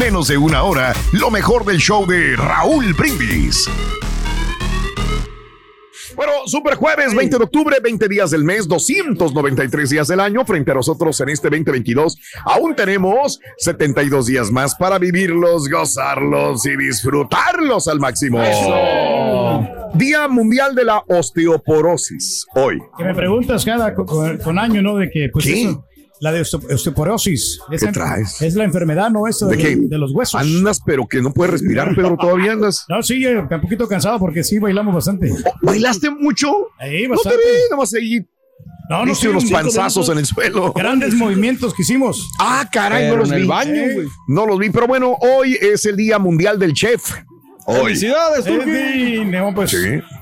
menos de una hora lo mejor del show de Raúl Brindis. Bueno, super jueves, 20 de octubre, 20 días del mes, 293 días del año. Frente a nosotros en este 2022, aún tenemos 72 días más para vivirlos, gozarlos y disfrutarlos al máximo. Día Mundial de la Osteoporosis, hoy. Que me preguntas cada co- con, con año, ¿no? De que, pues, ¿Qué? eso, la de osteo- osteoporosis. ¿Qué Esa- traes? Es la enfermedad, ¿no? Eso ¿De de, qué? de los huesos. Andas, pero que no puedes respirar, Pedro, todavía andas. No, sí, eh, un poquito cansado porque sí bailamos bastante. ¿Bailaste mucho? Ahí, No te bastante. vi, nomás ahí. No, no, sí, unos panzazos en el suelo. Grandes movimientos que hicimos. Ah, caray, Pero no los en el vi. baño, Eh. No los vi, pero bueno, hoy es el Día Mundial del Chef. Hoy. Felicidades, Eh, Turki. sí, no, pues, Sí.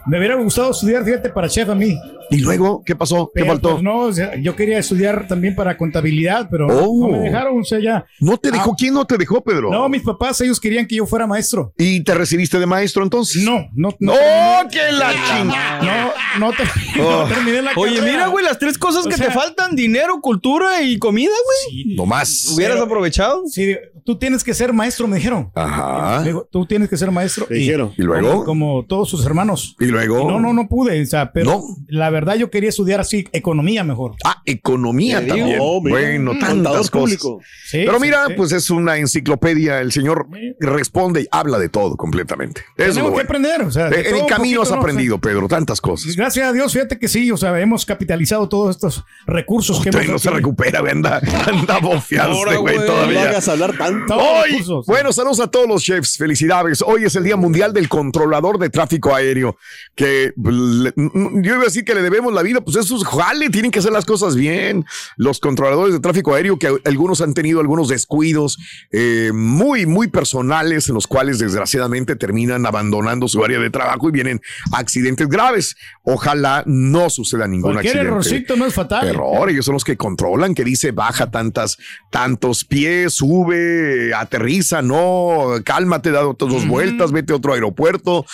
Me hubiera gustado estudiar, fíjate, para chef a mí. ¿Y luego qué pasó? ¿Qué Pero, faltó? pues, no, o sea, yo quería estudiar también para contabilidad, pero Oh. no me dejaron, o sea, ya. ¿No te dejó? Ah. ¿Quién no te dejó, Pedro? No, mis papás, ellos querían que yo fuera maestro. ¿Y te recibiste de maestro entonces? No, no, no. ¡Oh, que la chingada! No, no, te- Oh. no terminé la Oye, carrera. mira, güey, las tres cosas O que sea- te faltan: dinero, cultura y comida, güey. No más. Hubieras Pero- aprovechado. Sí, tú tienes que ser maestro, me dijeron. Ajá. Me dijo, tú tienes que ser maestro. ¿Qué dijeron? ¿Y luego? Como, como todos sus hermanos. ¿Y luego? Y no, no, no pude. O sea, pero No. la verdad yo quería estudiar así, economía mejor. Ah, economía digo. también. Mira. bueno, tantas cosas. Sí, Pero mira, sí. pues es una enciclopedia. El señor responde y habla de todo completamente. Eso es lo tenemos que bueno. aprender. O sea, de Eh, En el camino has aprendido, Pedro, tantas cosas. gracias a Dios, fíjate que sí, o sea, hemos capitalizado todos estos recursos que Otra hemos no se recupera, güey, anda, anda este güey No todavía. hagas hablar tanto. Todos los Hoy, recursos. bueno, saludos a todos los chefs, felicidades. Hoy es el Día Mundial del Controlador de Tráfico Aéreo, que le- yo iba a decir que le debemos la vida, pues eso es jale, tienen que hacer las cosas bien. Los controladores de tráfico aéreo, que algunos han tenido algunos descuidos eh, muy, muy personales, en los cuales desgraciadamente terminan abandonando su área de trabajo y vienen accidentes graves. Ojalá no suceda ningún Cualquier accidente. errorcito no es fatal. Error, ellos son los que controlan, que dice baja tantas, tantos pies, sube, aterriza, no, cálmate, da otras dos vueltas, vete a otro aeropuerto.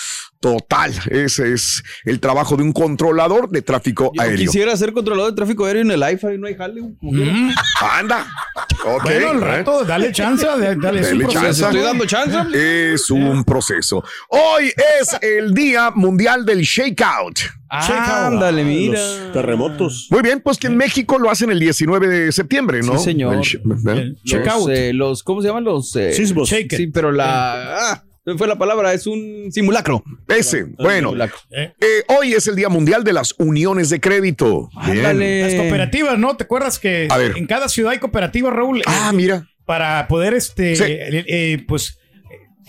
Total, ese es el trabajo de un controlador de tráfico Yo aéreo. quisiera ser controlador de tráfico aéreo en el iPhone y no hay jale. Anda. Ok, Bueno, eh. rato, dale chance, dale, dale, un chance. Estoy dando chance. Es un proceso. Hoy es el Día Mundial del Shakeout. Ándale, mira. Los terremotos. Muy bien, pues que en México lo hacen el 19 de septiembre, ¿no? Sí, señor. El Los, checkout. eh, los, ¿cómo se llaman los? eh, Sismos. Sí, pero la. Ah, fue la palabra, es un simulacro. Ese, bueno. Simulacro. Eh, Eh, hoy es el Día Mundial de las Uniones de Crédito. Ándale. Las cooperativas, ¿no? ¿Te acuerdas que A ver. en cada ciudad hay cooperativas, Raúl? Ah, Eh, mira. Para poder, este, Sí. eh, pues,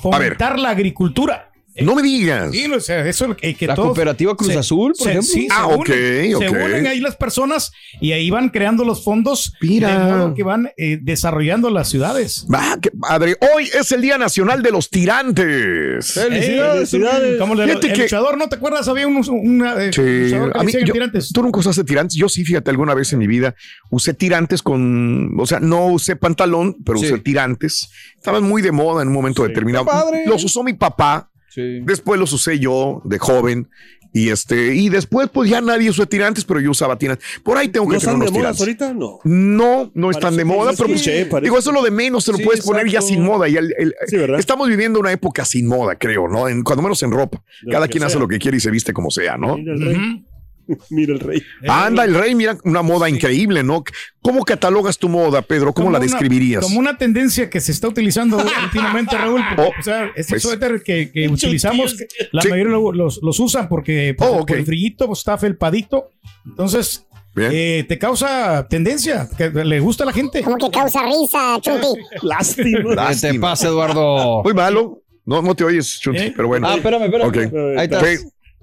fomentar la agricultura. No me digas. Sí, o sea, eso eh, que La todos cooperativa Cruz se- Azul, por se- ejemplo. Sí, Ah, se ok, unen, se ok. unen ahí las personas y ahí van creando los fondos Mira. de modo que van eh, desarrollando las ciudades. Ah, qué padre. Hoy es el Día Nacional de los Tirantes. Felicidades. Felicidades. Como el, el que- luchador, ¿no te acuerdas? Había un, una, eh, Sí, luchador que a mí, decía que yo- tirantes. tú nunca usaste tirantes. Yo sí, fíjate, alguna vez en mi vida usé tirantes con, o sea, no usé pantalón, pero Sí. usé tirantes. Estaban muy de moda en un momento determinado. Está padre. Los usó mi papá, Sí. después los usé yo de joven Y este, y después, pues ya nadie usó tirantes, pero yo usaba tirantes. Por ahí tengo que ¿No tener están de moda ahorita? No. No, no están de moda, pero pues, digo, eso es lo de menos, te lo Sí, puedes poner ya exacto. sin moda. Y el- el- Sí, ¿verdad? estamos viviendo una época sin moda, creo, ¿no? En, cuando menos en ropa. De Cada quien hace sea. lo que quiere y se viste como sea, ¿no? El rey. Mira el rey. Anda, el rey, mira, una moda increíble, ¿no? ¿Cómo catalogas tu moda, Pedro? ¿Cómo Como la una- describirías? Como una tendencia que se está utilizando últimamente, Raúl. porque, Oh, o sea, este pues. suéter que, que utilizamos, que la Sí. mayoría lo- los, los usan porque por, Oh, ok. por el frillito está felpadito. Entonces, eh, te causa tendencia, que le gusta a la gente. Como que causa risa, Chunti. Lástima. ¿Qué te Lástima. pasa, Eduardo? Muy malo. No, no te oyes, Chunti, ¿Eh? pero bueno. Ah, espérame, espérame. Ok. Ahí está.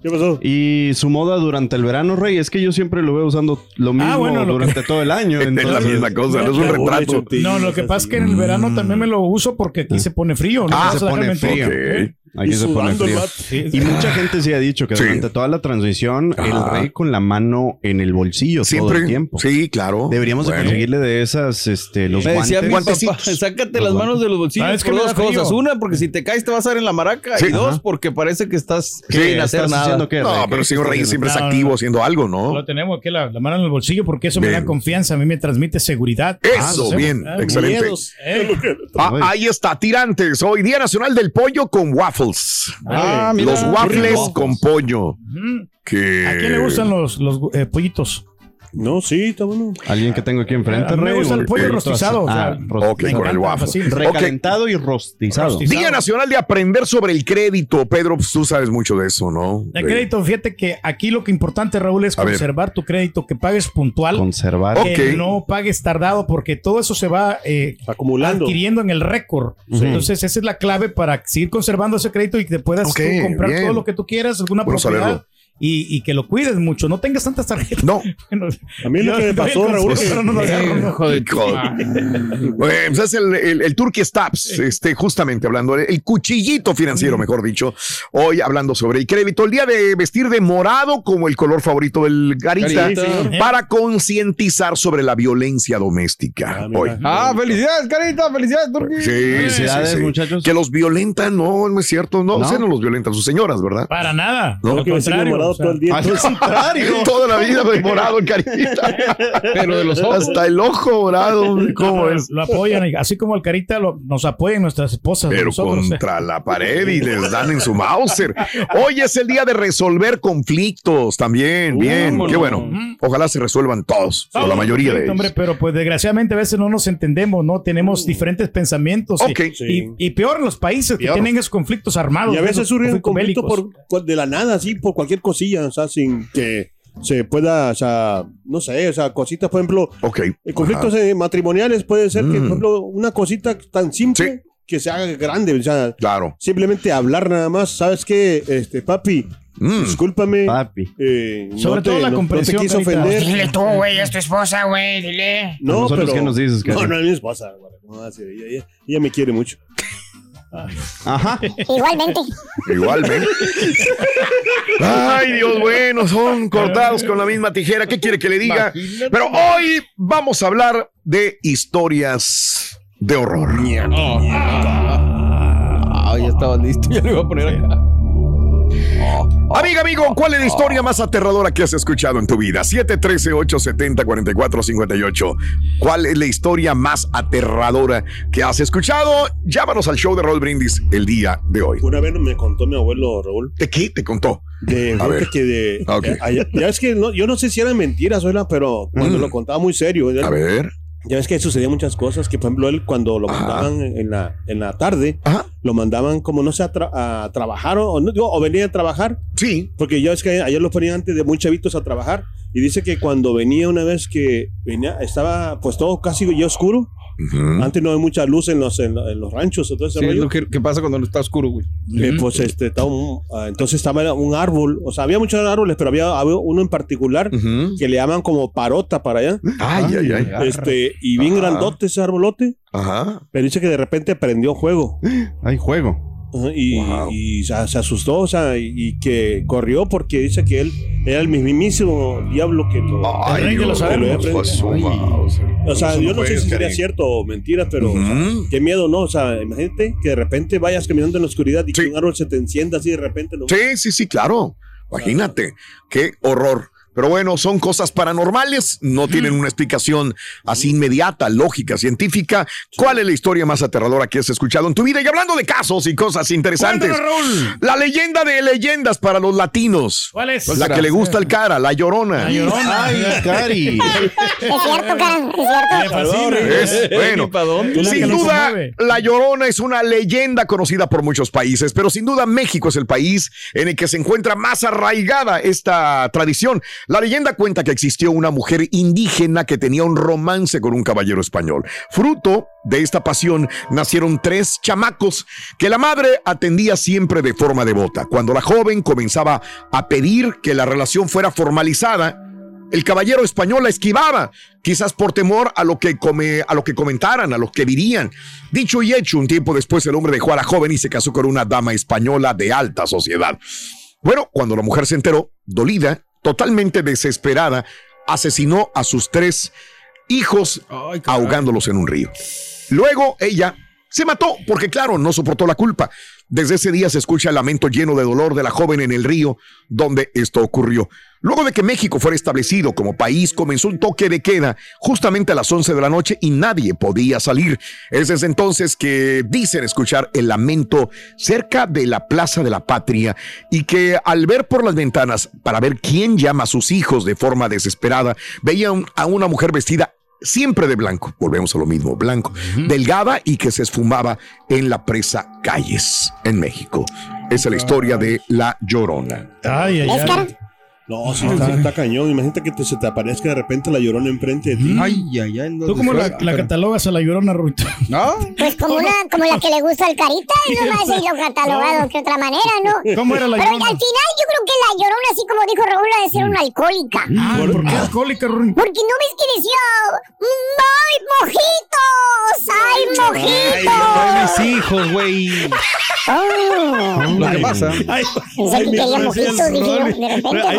¿Qué pasó? Y su moda durante el verano, Rey, es que yo siempre lo veo usando lo mismo Ah, bueno, lo que- durante todo el año. Es la entonces- misma cosa, no es un retrato. No, lo que pasa es que en el verano también me lo uso porque aquí se pone frío. No Ah, se pone frío. Ok. Aquí Y se sudando el. Sí, Y mucha gente sí ha dicho que Sí. durante toda la transición, Ajá. el rey con la mano en el bolsillo todo Siempre. el tiempo. Sí, claro. Deberíamos de conseguirle de esas, este, los Me decía mi guantes. papá, Guantecitos. sácate las manos de los bolsillos ¿Sabes qué por dos cosas. Una, porque si te caes te vas a dar en la maraca. Sí. y dos, porque parece que estás sin hacer ¿Estás nada. haciendo qué, No, Rey? pero ¿Qué señor estás Rey siempre es No, activo no. haciendo algo, ¿no? Lo tenemos aquí la, la mano en el bolsillo porque eso me da confianza, a mí me transmite seguridad. Eso, Ah, bien, ah, excelente. Eh, Ah, ahí está, tirantes. Hoy Día Nacional del Pollo con waffles. Ah, mira. Los waffles con pollo. Que... ¿A quién le gustan los, los eh, pollitos? No, sí, está bueno. Alguien que tengo aquí enfrente, me gusta el pollo rostizado, Ah, Ok, rostizado. con el waffle. Recalentado y rostizado. Día Nacional de aprender sobre el crédito. Pedro, pues, tú sabes mucho de eso, ¿no? El De- crédito, fíjate que aquí lo que importante, Raúl, es conservar tu crédito, que pagues puntual, Conservar. Que no pagues tardado, porque todo eso se va eh, Acumulando. adquiriendo en el récord. Entonces, esa es la clave para seguir conservando ese crédito y que puedas comprar todo lo que tú quieras, alguna propiedad. Y, y que lo cuides mucho, no tengas tantas tarjetas. No. Bueno, A mí lo que me pasó, el Raúl, pero no lo pues es el, el, el Turkey Stabs, este, justamente hablando, el cuchillito financiero, mejor dicho, hoy hablando sobre el crédito, el día de vestir de morado como el color favorito del garita, Carita. para concientizar sobre la violencia doméstica. Ah, hoy. Ah, felicidades, carita, felicidades, Turquía. Sí, Felicidades, sí, sí. muchachos. Que los violentan, no, no es cierto, no, ¿No? no los violentan, sus señoras, ¿verdad? Para nada. No. Vestir contrario, morado o sea, todo el día. Al contrario. Toda la vida morado el carita. Pero de los ojos. Hasta el ojo morado, ¿cómo lo- es? Lo apoyan, así como el Carita lo- nos apoyan nuestras esposas. Pero nosotros, eh. contra la pared y les dan en su Mauser. Hoy es el día de resolver conflictos también. Bien, ¿cómo qué no? bueno. Ojalá se resuelvan todos, o la mayoría de ellos. hombre, pero pues desgraciadamente a veces no nos entendemos, ¿no? Tenemos diferentes pensamientos. y- Ok. Y, y peor en los países Peor. que tienen esos conflictos armados. Y a veces surge un conflicto bélicos. por, de la nada, así, por cualquier cosilla, o sea, sin que se pueda, o sea, no sé, o sea, cositas, por ejemplo, Ok. eh, conflictos Ajá. eh, matrimoniales puede ser que, Mm. por ejemplo, una cosita tan simple Sí. que se haga grande, o sea, Claro. simplemente hablar nada más, ¿sabes qué? Este, papi, Mm. discúlpame. Papi. eh, Sobre no te- todo la no- no te comprensión, quiso ofender. Dile tú, güey, es tu esposa, güey, dile. No, ¿Nosotros pero- qué nos dices, No, no es mi esposa, güey, ¿cómo va a ser? Ella, ella- ella me quiere mucho. Ajá. Igualmente. Igualmente. Ay, Dios, bueno, son cortados con la misma tijera. ¿Qué quiere que le diga? Pero hoy vamos a hablar de historias de horror. Ah, ya estaba listo, ya lo iba a poner acá. Amiga, amigo, ¿cuál es la historia más aterradora que has escuchado en tu vida? 713-870-4458. ¿Cuál es la historia más aterradora que has escuchado? Llámanos al show de Roll Brindis el día de hoy. Una vez me contó mi abuelo Raúl ¿De qué te contó? de A ver. que de Ok. eh, allá- ya es que no, yo no sé si eran mentiras o pero cuando Mm. lo contaba muy serio ya, A ver. ya ves que sucedían muchas cosas que por ejemplo él cuando lo Ajá. mandaban en la en la tarde Ajá. Lo mandaban como no sé a, tra- a trabajar o, no, digo, o venían a trabajar Sí. porque ya es que ayer lo ponían antes de muy chavitos a trabajar y dice que cuando venía una vez que venía estaba pues todo casi ya oscuro Ujú. antes no hay mucha luz en los en, en los ranchos ese Sí, lo que, que pasa cuando no está oscuro, güey. Eh, pues este estaba un- ah, entonces estaba un árbol, o sea, había muchos árboles, pero había, había uno en particular Ujú. que le llaman como parota para allá. Ay, ay, ay. Este, y bien Ajá. grandote ese arbolote, Ajá. pero dice que de repente prendió fuego. Hay juego. Y, Wow. y se, se asustó, o sea, y, y que corrió porque dice que él era el mismísimo diablo que lo. Ay, rey de los Dios, árboles. pues, su Ay. mouse. o sea, yo no sé si sería cierto o mentira, pero o sea, Ujú. qué miedo, ¿no? O sea, imagínate que de repente vayas caminando en la oscuridad y Sí. que un árbol se te encienda así de repente. ¿no? Sí, sí, sí, claro. Imagínate, qué horror. Pero bueno, son cosas paranormales, no tienen una explicación así inmediata, lógica, científica. ¿Cuál es la historia más aterradora que has escuchado en tu vida? Y hablando de casos y cosas interesantes, Raúl. la leyenda de leyendas para los latinos. ¿Cuál es? La que le gusta al cara, la llorona. La llorona. Ay, Cari. Es cierto, cara, es cierto. Es, bueno, sin duda. La Llorona es una leyenda conocida por muchos países, pero sin duda México es el país en el que se encuentra más arraigada esta tradición. La leyenda cuenta que existió una mujer indígena que tenía un romance con un caballero español. Fruto de esta pasión nacieron tres chamacos que la madre atendía siempre de forma devota. Cuando la joven comenzaba a pedir que la relación fuera formalizada, el caballero español la esquivaba, quizás por temor a lo que come, a lo que comentaran, a lo que dirían. Dicho y hecho, un tiempo después el hombre dejó a la joven y se casó con una dama española de alta sociedad. Bueno, cuando la mujer se enteró, dolida, totalmente desesperada, asesinó a sus tres hijos ahogándolos en un río. Luego ella se mató porque, claro, no soportó la culpa. Desde ese día se escucha el lamento lleno de dolor de la joven en el río donde esto ocurrió. Luego de que México fuera establecido como país, comenzó un toque de queda justamente a las 11 de la noche y nadie podía salir. Es desde entonces que dicen escuchar el lamento cerca de la Plaza de la Patria y que al ver por las ventanas para ver quién llama a sus hijos de forma desesperada, veían a una mujer vestida siempre de blanco, volvemos a lo mismo, blanco, delgada y que se esfumaba en la presa Calles, en México. Esa es la historia de La Llorona. Ay, ay, ay. No, sí, está, está cañón. Imagínate que te- se te aparezca de repente la llorona enfrente de ti. Ay, ay, ay. ¿Tú cómo la, la catalogas a la llorona, Rurito? ¿No? Pues como, una, como la que le gusta al carita, y no más y lo catalogado de otra manera, ¿no? ¿Cómo era la Pero llorona? al final yo creo que la llorona, así como dijo Raúl, ha de ser una alcohólica. Ah, ¿Por qué alcohólica, Rurito? Porque no ves que decía, ¡ay, mojitos! ¡Ay, mojitos! mis hijos, güey. Oh. Lo que pasa. Ay, Pensé que quería mojitos, dije yo, de repente, Hay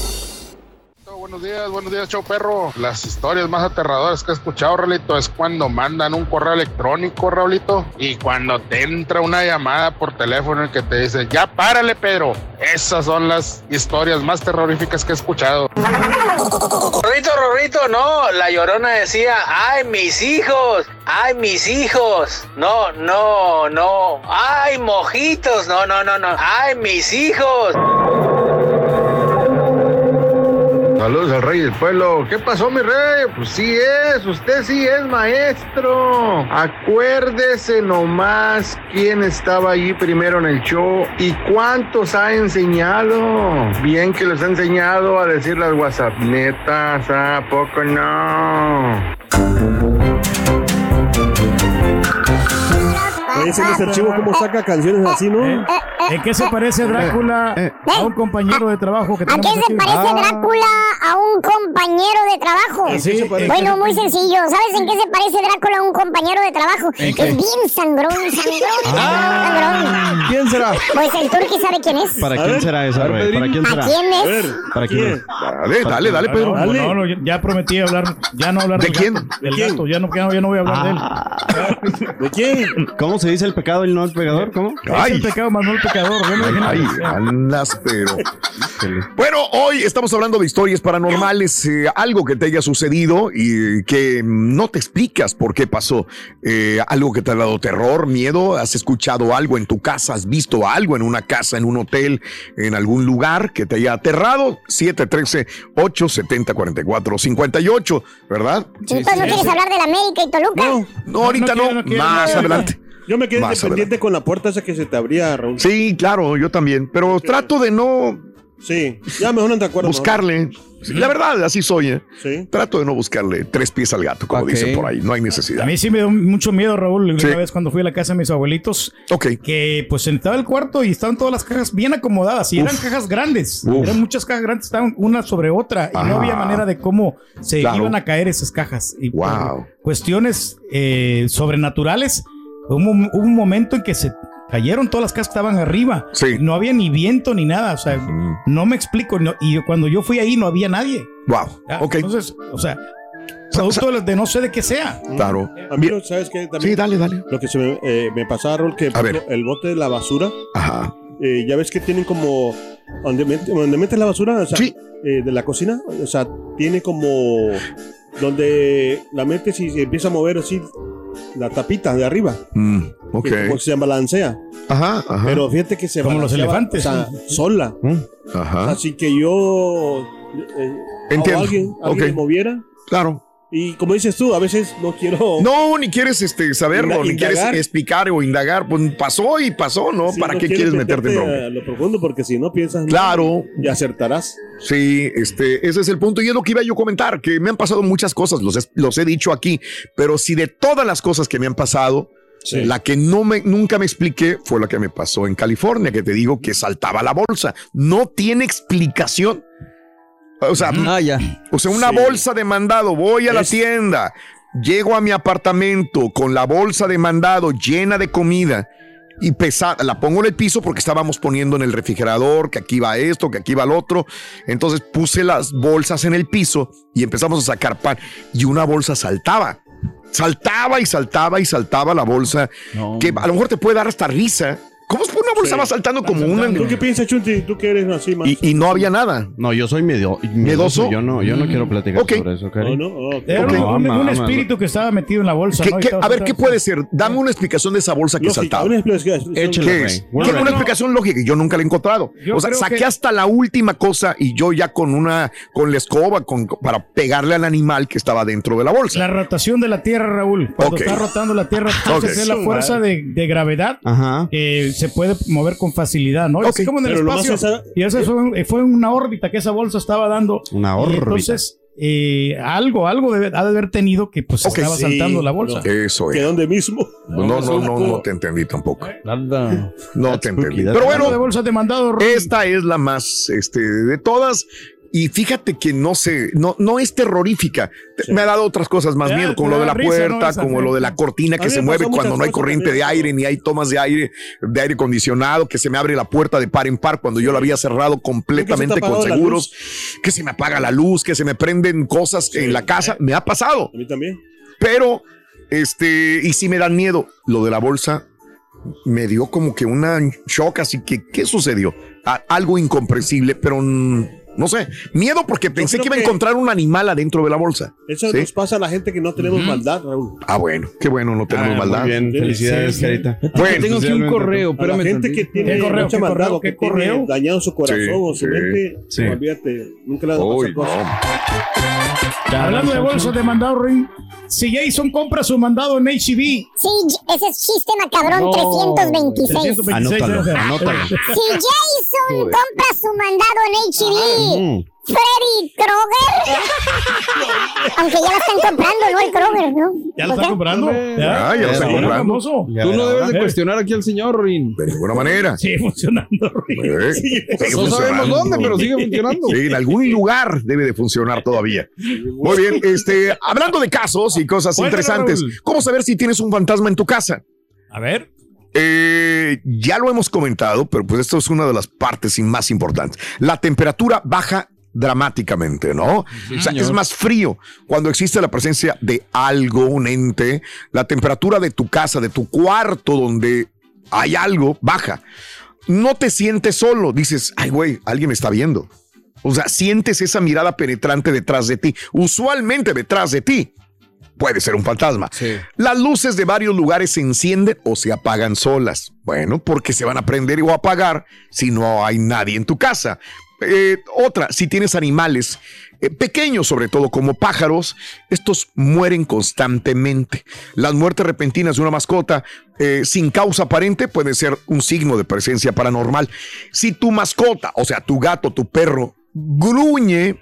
Buenos días, buenos días, show perro. Las historias más aterradoras que he escuchado, Raulito, es cuando mandan un correo electrónico, Raulito, y cuando te entra una llamada por teléfono en que te dice, ya párale, Pedro. Esas son las historias más terroríficas que he escuchado. Rorrito, Rorrito, no, la llorona decía, ay, mis hijos, ay, mis hijos, no, no, no, ay, mojitos, no, no, no, no, ay, mis hijos. Saludos al rey del pueblo. ¿Qué pasó, mi rey? Pues sí es, usted sí es maestro. Acuérdese nomás quién estaba allí primero en el show y cuántos ha enseñado. Bien que los ha enseñado a decir las WhatsApp. Netas, ¿a poco no? Ese Mr. Chivo cómo saca canciones así, ¿no? ¿Eh? ¿En qué se parece Drácula a un compañero de trabajo que ¿A qué se aquí? parece Drácula a un compañero de trabajo? Bueno, muy sencillo. ¿Sabes en qué se parece Drácula a un compañero de trabajo? Es bien sangrón, sangrón, sangrón. ¿Quién será? Pues el turqui sabe quién es. ¿Para quién será esa, Rey? ¿Para quién ¿A será? quién A es? ver, ¿Para quién? Dale, dale, dale, Pedro. No, no, no, ya prometí hablar, ya no hablar ¿De del quién? gato, del quién? gato, ya no, ya no, ya no voy a hablar de él. ¿De quién? ¿Cómo se dice el pecado y no el pecador? ¿Cómo? Es el pecado más no el pecador. Bueno, Ay, andas, pero. Bueno, hoy estamos hablando de historias paranormales, eh, algo que te haya sucedido y que no te explicas por qué pasó. Eh, algo que te ha dado terror, miedo, has escuchado algo en tu casa, has visto algo en una casa, en un hotel, en algún lugar que te haya aterrado. 713-870-4458, ¿verdad? Entonces, ¿no quieres hablar de la América y Toluca? No, No, ahorita no, quiero, no quiero. más No, adelante. Yo me quedé Más dependiente con la puerta esa que se te abría, Raúl. Sí, claro, yo también, pero trato de no Sí, ya mejor no te acuerdo. buscarle. Sí, La verdad, así soy. ¿eh? Sí. Trato de no buscarle tres pies al gato, como dicen por ahí. No hay necesidad. A mí sí me dio mucho miedo, Raúl, Sí. una vez cuando fui a la casa de mis abuelitos, Ok. que pues entraba el cuarto y estaban todas las cajas bien acomodadas y eran cajas grandes, Uf. eran muchas cajas grandes, estaban una sobre otra y Ajá. no había manera de cómo se Claro. iban a caer esas cajas. Y Wow. cuestiones eh, sobrenaturales, hubo, un- hubo un momento en que se cayeron todas las cajas que estaban arriba. Sí. No había ni viento ni nada, o sea, Mm. no me explico. no- y cuando yo fui ahí no había nadie. Wow. Ya, Ok. Entonces, o sea, producto de- de no sé de qué sea. Claro. A mí, Bien. ¿sabes qué? También Sí, dale, dale. Lo que se me, eh, me pasaba, Raúl, que ver. el bote de la basura, Ajá. eh, ya ves que tienen como. Donde, met- donde metes la basura, o sea, Sí. eh, de la cocina, o sea, tiene como. Donde la metes y se empieza a mover así la tapita de arriba. Mm, ok. que como se balancea. Ajá, ajá. Pero fíjate que se Como los elefantes. O sea, sola. Mm, Ajá. Así que yo. eh, Entiendo. o alguien, alguien Ok. me moviera. Claro. Y como dices tú, a veces no quiero. No, ni quieres este, saberlo, ni quieres explicar o indagar. Pues pasó y pasó, ¿no? Sí, ¿Para no qué quieres meterte en bronca? a lo profundo porque si no piensas Claro. y acertarás. Sí, este, ese es el punto y es lo que iba yo a comentar, que me han pasado muchas cosas, los, he- los he dicho aquí, pero si de todas las cosas que me han pasado, Sí. la que no me, nunca me expliqué fue la que me pasó en California, que te digo que saltaba la bolsa. No tiene explicación. O sea, Ah, ya. o sea, una Sí. bolsa de mandado, voy a la tienda, llego a mi apartamento con la bolsa de mandado llena de comida y pesada, la pongo en el piso porque estábamos poniendo en el refrigerador que aquí va esto, que aquí va el otro. Entonces puse las bolsas en el piso y empezamos a sacar pan y una bolsa saltaba. Saltaba y saltaba y saltaba la bolsa, que a lo mejor te puede dar hasta risa. ¿Cómo es que una bolsa Sí. va saltando como una... ¿Tú qué piensas, Chunti? ¿Tú que eres así más? Y, y no había nada. No, yo soy medio, ¿Miedoso? Yo no, yo no quiero platicar Ok. sobre eso, No, Cari. no, ok. Era Ok. un, un- No, espíritu que estaba metido en la bolsa. ¿Qué- ¿no? Qué- a ver, ¿qué puede ser? Dame una explicación de esa bolsa que Lógica, saltaba. una explicación. Échale, ¿Qué es? Bueno, Quiero una no. explicación lógica y yo nunca la he encontrado. Yo o sea, saqué que- hasta la última cosa y yo ya con una, con la escoba, con, para pegarle al animal que estaba dentro de la bolsa. La rotación de la Tierra, Raúl. Cuando está rotando la Tierra, entonces es la fuerza de, de gravedad Ajá. Se puede mover con facilidad, ¿no? Ok. Es como en el espacio. esa- Y eso fue, fue una órbita que esa bolsa estaba dando. Una Y órbita. entonces, eh, algo, algo debe- ha de haber tenido que pues estaba sí, saltando la bolsa. Eso Que es. donde mismo. No, no, no, no te entendí tampoco. Nada. No te spooky, entendí. Pero bueno, bolsas de mandado, Raúl, esta es la más, este, de todas. Y fíjate que no sé, no, no es terrorífica. Te- Me ha dado otras cosas más Ya, miedo, como lo de la risa, puerta, ¿no? Como lo de la cortina que se mueve cuando no hay corriente de aire, ni hay tomas de aire, de aire acondicionado, que se me abre la puerta de par en par cuando yo la había cerrado completamente ¿Nunca se con seguros, que se me apaga la luz, que se me prenden cosas en la casa, me ha pasado. A mí también. Pero, este, y si me dan miedo, lo de la bolsa me dio como que una shock, así que, ¿qué sucedió? A- algo incomprensible, pero mm, no sé, miedo porque pensé que iba a encontrar un animal adentro de la bolsa. Eso ¿Sí? nos pasa a la gente que no tenemos maldad, Raúl. Ah, bueno, qué bueno, no tenemos Ah, maldad. Muy bien, felicidades, sí, sí. Carita. Bueno, tengo aquí un correo, A la gente que tiene ¿Qué correo, mucha qué maldad correo, o que qué correo? tiene dañado su corazón Sí, o su mente, sí. olvídate, nunca le pasar no. hablando de bolsas de mandado, Raúl, si Jason compra su mandado en HB, Sí, ese es chiste macabrón No. 326. 326, Anótalo, anótalo. Si Jason compra su mandado en HB, Freddy Kroger. Aunque ya la están comprando, no el Kroger, ¿no? ¿Ya lo ¿Por está qué? comprando? Ah, ya lo está Sí, comprando. Ya Tú no debes de cuestionar aquí al señor, Rin. De ninguna manera. Sigue funcionando. Eh, sigue No sabemos dónde, pero sigue funcionando. Sí, en algún lugar debe de funcionar todavía. Muy bien, este, hablando de casos y cosas interesantes. ¿cómo saber si tienes un fantasma en tu casa? A ver. Eh, ya lo hemos comentado, pero pues esto es una de las partes más importantes. La temperatura baja dramáticamente, ¿no? Sí, o sea, es más frío cuando existe la presencia de algo, un ente. La temperatura de tu casa, de tu cuarto donde hay algo, baja. No te sientes solo, dices, ay, güey, alguien me está viendo. O sea, sientes esa mirada penetrante detrás de ti, usualmente detrás de ti. Puede ser un fantasma. Las luces de varios lugares se encienden o se apagan solas. Bueno, porque se van a prender o apagar si no hay nadie en tu casa. Eh, otra, si tienes animales eh, pequeños, sobre todo como pájaros, estos mueren constantemente. Las muertes repentinas de una mascota eh, sin causa aparente puede ser un signo de presencia paranormal. Si tu mascota, o sea, tu gato, tu perro, gruñe,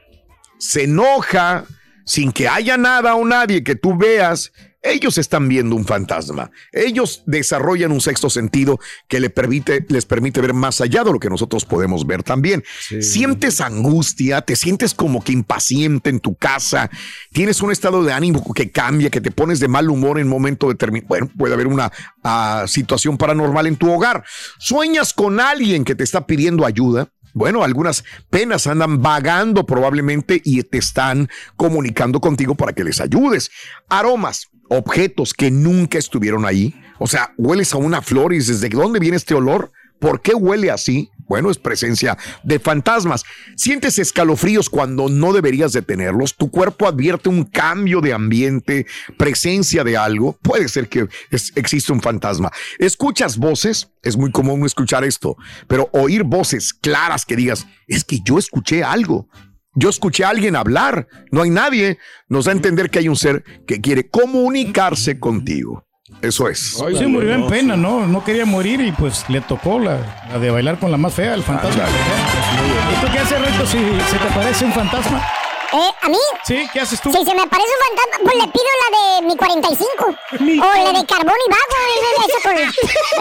se enoja, sin que haya nada o nadie que tú veas, ellos están viendo un fantasma. Ellos desarrollan un sexto sentido que le permite, les permite ver más allá de lo que nosotros podemos ver también. Sientes angustia, te sientes como que impaciente en tu casa, tienes un estado de ánimo que cambia, que te pones de mal humor en un momento determinado. Bueno, puede haber una ah, situación paranormal en tu hogar. Sueñas con alguien que te está pidiendo ayuda. Bueno, algunas penas andan vagando probablemente y te están comunicando contigo para que les ayudes. Aromas, objetos que nunca estuvieron ahí. O sea, hueles a una flor y dices, ¿de dónde viene este olor? ¿Por qué huele así? Bueno, es presencia de fantasmas. Sientes escalofríos cuando no deberías de tenerlos. Tu cuerpo advierte un cambio de ambiente, presencia de algo. Puede ser que es- existe un fantasma. Escuchas voces. Es muy común escuchar esto, pero oír voces claras que digas, es que yo escuché algo. Yo escuché a alguien hablar. No hay nadie. Nos da a entender que hay un ser que quiere comunicarse contigo. Eso es. Sí, murió en pena, ¿no? No quería morir y pues le tocó la, la de bailar con la más fea, el fantasma. ¿Y tú qué haces, Reto, si se te parece un fantasma? ¿Eh? ¿A mí? Sí, ¿qué haces tú? Si se me aparece un fantasma, pues le pido la de mi 45. o la de carbón y vago. Esa, esa, con,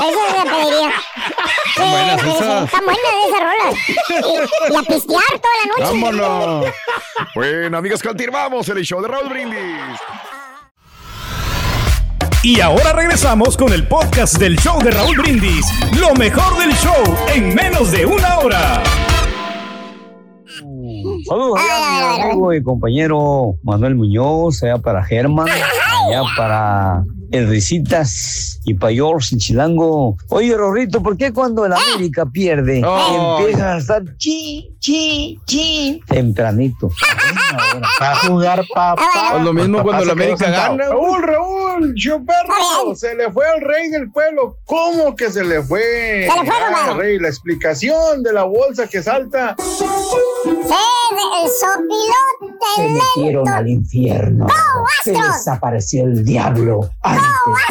esa la pediría. Sí, buenas esas. Están buenas esas rolas. Y, y a pistear toda la noche. ¡Vámonos! bueno, amigas, continuamos el show de Raúl Brindis. Y ahora regresamos con el podcast del show de Raúl Brindis. Lo mejor del show en menos de una hora. Saludos allá, mi amigo y compañero Manuel Muñoz, allá para Germán, allá para el Risitas y para George en Chilango. Oye, Rorrito, ¿por qué cuando el América pierde Ay. empiezan a estar chi, chi, chi tempranito? Va a jugar papá. Pues lo mismo cuando la América gana. Raúl, Raúl, Chuperro, se le fue al rey del pueblo. ¿Cómo que se le fue? Se le fue, Ah, rey, la explicación de la bolsa que salta. el sopilote Se metieron al infierno. Se Astros! desapareció el diablo antes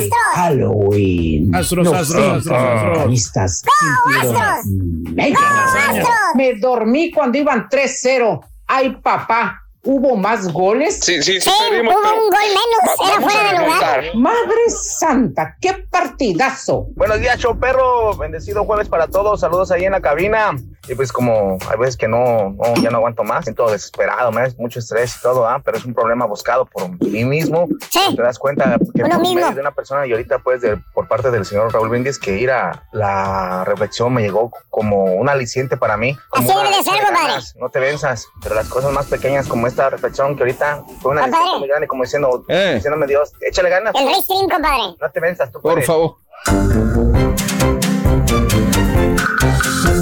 de Halloween. Astros, Los astros, astros, astros. Astros! Astros! Me dormí cuando iban 3-0. Ay, papá. ¿Hubo más goles? Sí, sí, Sí, hubo un gol menos. Era fuera de lugar. Madre santa, qué partidazo. Buenos días, show perro. Bendecido jueves para todos. Saludos ahí en la cabina. Y pues como hay veces que no, no, ya no aguanto más, siento desesperado, me da mucho estrés y todo, ¿ah? pero es un problema buscado por mí mismo. Te das cuenta que Uno por mismo. medio de una persona y ahorita pues de- por parte del señor Raúl Brindis que ir a la reflexión me llegó como un aliciente para mí. Como Así debe de ser, compadre. No te venzas, pero las cosas más pequeñas como esta reflexión que ahorita fue una aliciente muy grande como diciendo, Eh. diciéndome Dios, échale ganas. El rey stream, compadre. No te venzas, tú Por puedes. favor.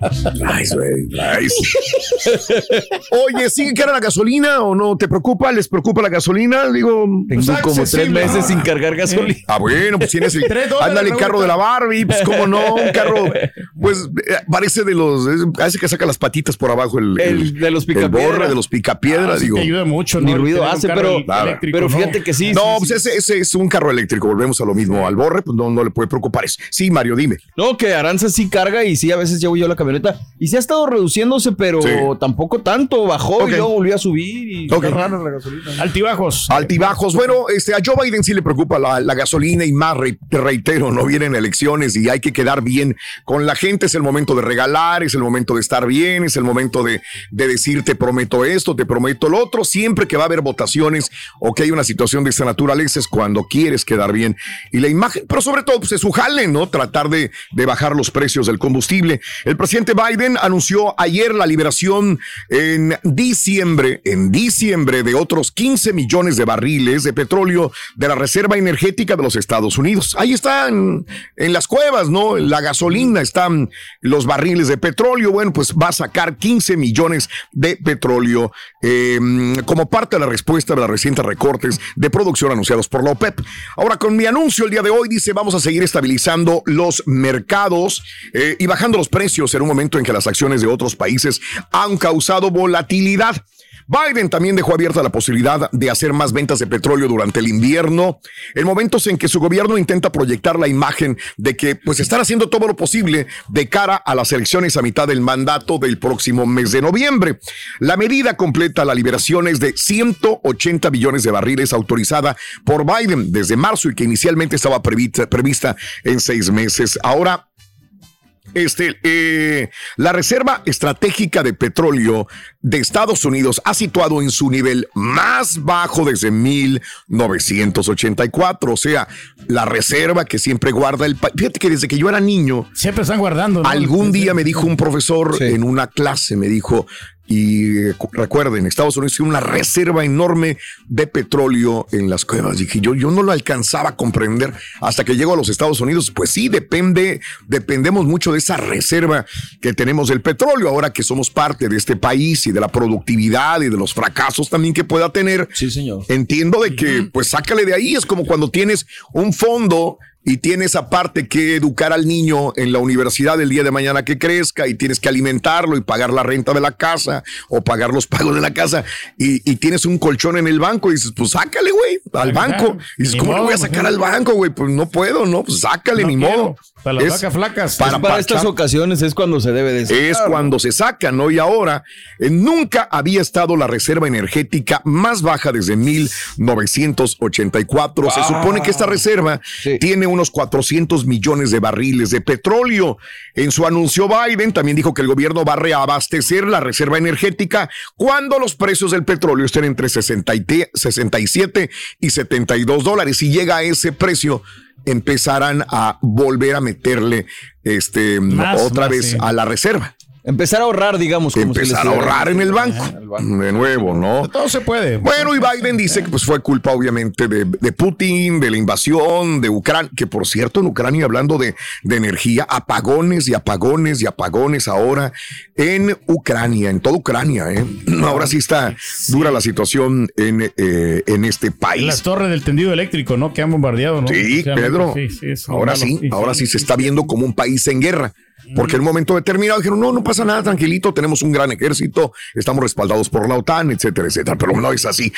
Nice, güey. Nice. Oye, ¿sigue cara la gasolina o no? ¿Te preocupa? ¿Les preocupa la gasolina? Digo, Tengo pues, como tres meses sin cargar gasolina. Ah, bueno, pues tienes el, ándale, el carro de la Barbie, pues cómo no, un carro, pues eh, parece de los, parece que saca las patitas por abajo el, El de los el picapiedra. borre de los picapiedra, Ah, digo. te ayuda mucho, ¿no? Ni El ruido hace, pero, el- pero ¿no? fíjate que sí. No, sí, pues sí. ese, ese es un carro eléctrico, volvemos a lo mismo. Al borre, pues no, no le puede preocupar eso. Sí, Mario, dime. No, que Aranza sí carga y sí, a veces llevo yo la camioneta Y se ha estado reduciéndose, pero Sí. tampoco tanto. Bajó y luego volvió a subir. Y Ok. está rara la gasolina. Altibajos. Altibajos. Bueno, este, a Joe Biden sí le preocupa la, la gasolina y más, re- te reitero, no vienen elecciones y hay que quedar bien con la gente. Es el momento de regalar, es el momento de estar bien, es el momento de, de decir te prometo esto, te prometo lo otro. Siempre que va a haber votaciones o que hay una situación de esta naturaleza es cuando quieres quedar bien. Y la imagen, pero sobre todo, pues es su jale, ¿no? Tratar de, de bajar los precios del combustible. El presidente Biden anunció ayer la liberación en diciembre, en diciembre, de otros 15 millones de barriles de petróleo de la Reserva Energética de los Estados Unidos. Ahí están en las cuevas, ¿no? La gasolina, están los barriles de petróleo. Bueno, pues va a sacar 15 millones de petróleo eh, como parte de la respuesta de los recientes recortes de producción anunciados por la OPEP. Ahora, con mi anuncio el día de hoy, dice, vamos a seguir estabilizando los mercados eh, y bajando los precios en un momento en que las acciones de otros países han causado volatilidad. Biden también dejó abierta la posibilidad de hacer más ventas de petróleo durante el invierno, en momentos en que su gobierno intenta proyectar la imagen de que pues están haciendo todo lo posible de cara a las elecciones a mitad del mandato del próximo mes de noviembre. La medida completa la liberación es de 180 billones de barriles autorizada por Biden desde marzo y que inicialmente estaba prevista, prevista en seis meses. Ahora este, eh, la Reserva Estratégica de Petróleo de Estados Unidos ha situado en su nivel más bajo desde 1984. O sea, la reserva que siempre guarda el país. Fíjate que desde que yo era niño. Siempre están guardando. ¿no? Algún día me dijo un profesor en una clase, me dijo, y eh, cu- recuerden, Estados Unidos tiene una reserva enorme de petróleo en las cuevas. Dije, yo, yo no lo alcanzaba a comprender hasta que llego a los Estados Unidos. Pues sí, depende, dependemos mucho de esa reserva que tenemos del petróleo. Ahora que somos parte de este país y de la productividad y de los fracasos también que pueda tener. Sí, señor. Entiendo de que, pues sácale de ahí. Es como cuando tienes un fondo y tienes aparte que educar al niño en la universidad el día de mañana que crezca y tienes que alimentarlo y pagar la renta de la casa o pagar los pagos de la casa y, y tienes un colchón en el banco y dices, pues sácale, güey, al banco. Y dices, Ni ¿cómo le modo, voy a sacar al banco, güey? Pues no puedo, ¿no? Pues sácale, No ni quiero. modo. Para las Es vacas flacas. Para, Para, para estas ocasiones es cuando se debe de sacar, Es cuando se saca, ¿no? Y ahora eh, nunca había estado la reserva energética más baja desde 1984. Se Wow. supone que esta reserva tiene unos 400 millones de barriles de petróleo. En su anuncio Biden también dijo que el gobierno va a reabastecer la reserva energética cuando los precios del petróleo estén entre 60 y te- 67 y 72 dólares. Si llega a ese precio, empezarán a volver a meterle este Más, otra más, vez sí. a la reserva. Empezar a ahorrar, digamos. como Empezar les a ahorrar en el banco. De nuevo, ¿no? Todo se puede. Bueno, y Biden dice que pues fue culpa obviamente de, de Putin, de la invasión de Ucrania, que por cierto en Ucrania hablando de, de energía, apagones y apagones y apagones ahora en Ucrania, en toda Ucrania, ¿eh? Ahora sí está dura la situación en, eh, en este país. Las torres del tendido eléctrico, ¿no? Que han bombardeado, ¿no? Sí, Pedro. sí, sí, es ahora malo. sí, ahora sí se está viendo como un país en guerra. Porque en un momento determinado dijeron, no, no pasa nada, tranquilito, tenemos un gran ejército, estamos respaldados por la OTAN, etcétera, etcétera. Pero no es así.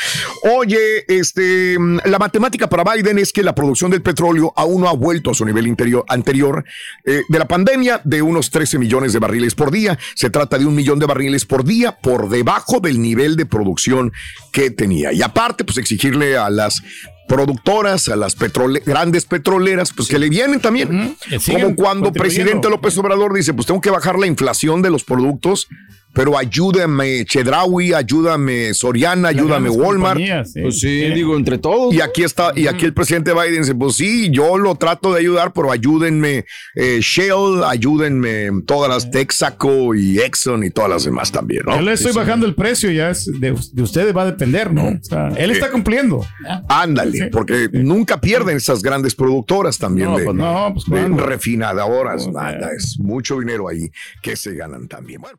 Oye, este, la matemática para Biden es que la producción del petróleo aún no ha vuelto a su nivel interior, anterior eh, de la pandemia de unos 13 millones de barriles por día. Se trata de un millón de barriles por día por debajo del nivel de producción que tenía. Y aparte, pues exigirle a las productoras, a las petrole- grandes petroleras, pues que le vienen también. Como cuando presidente López Obrador dice, pues tengo que bajar la inflación de los productos, pero ayúdame Chedraui, ayúdame Soriana, ayúdame Walmart. sí. Pues sí, digo, entre todos. Y aquí está, y aquí el presidente Biden dice, pues sí, yo lo trato de ayudar, pero ayúdenme eh, Shell, ayúdenme todas las Texaco y Exxon y todas las demás también, ¿no? Yo le estoy Sí, sí. bajando el precio, ya es de, de ustedes va a depender, ¿no? O sea, él está cumpliendo. Ándale, porque nunca pierden esas grandes productoras también No, de, pues no, pues de refinadoras. Nada, es mucho dinero ahí que se ganan también. Bueno.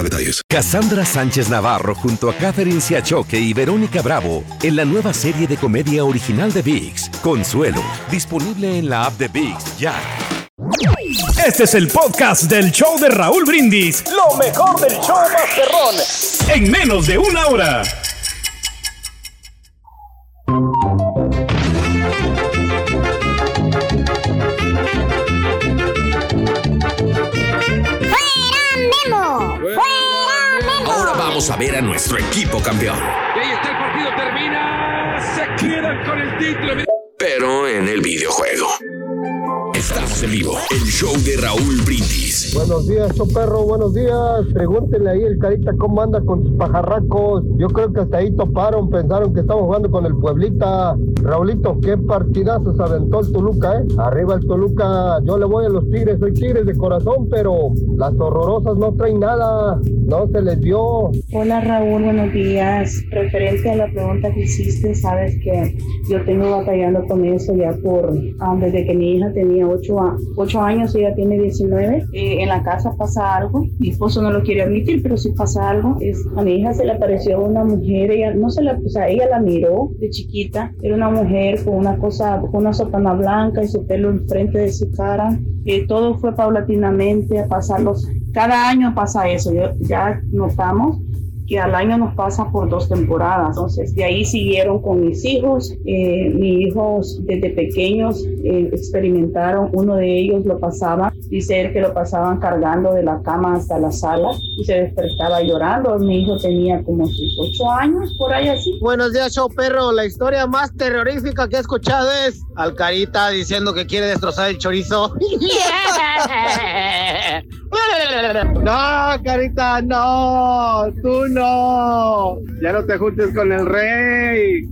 detalles. Cassandra Sánchez Navarro junto a Catherine Siachoque y Verónica Bravo en la nueva serie de comedia original de VIX, Consuelo, disponible en la app de VIX ya. Este es el podcast del show de Raúl Brindis. Lo mejor del show Masterrón. En menos de una hora. Vamos a ver a nuestro equipo campeón. Y ahí está el partido, termina. Se quedan con el título. Pero en el videojuego. Estamos en vivo. El show de Raúl Brindis. Buenos días, perro, buenos días. Pregúntenle ahí el carita cómo anda con sus pajarracos. Yo creo que hasta ahí toparon, pensaron que estamos jugando con el Pueblita. Raulito, qué partidazo se aventó el Toluca, ¿eh? Arriba el Toluca, yo le voy a los Tigres, soy Tigres de corazón, pero las horrorosas no traen nada, no se les dio. Hola Raúl, buenos días. Referente a la pregunta que hiciste, sabes que yo tengo batallando con eso ya por ah, desde que mi hija tenía 8, a- ocho años, ella tiene 19. Eh, en la casa pasa algo, mi esposo no lo quiere admitir, pero si pasa algo, es, a mi hija se le apareció una mujer, ella no se la, o sea, ella la miró de chiquita, era una mujer con una cosa, con una sotana blanca y su pelo enfrente de su cara. Eh, todo fue paulatinamente a pasarlos. Cada año pasa eso, yo- ya notamos que al año nos pasa por dos temporadas. Entonces, de ahí siguieron con mis hijos. Eh, mis hijos desde pequeños eh, experimentaron, uno de ellos lo pasaba, dice él que lo pasaban cargando de la cama hasta la sala y se despertaba llorando. Mi hijo tenía como sus ocho años, por ahí así. Buenos días, show perro. La historia más terrorífica que he escuchado es Alcarita diciendo que quiere destrozar el chorizo. No, Carita, no, tú no. Ya no te juntes con el rey.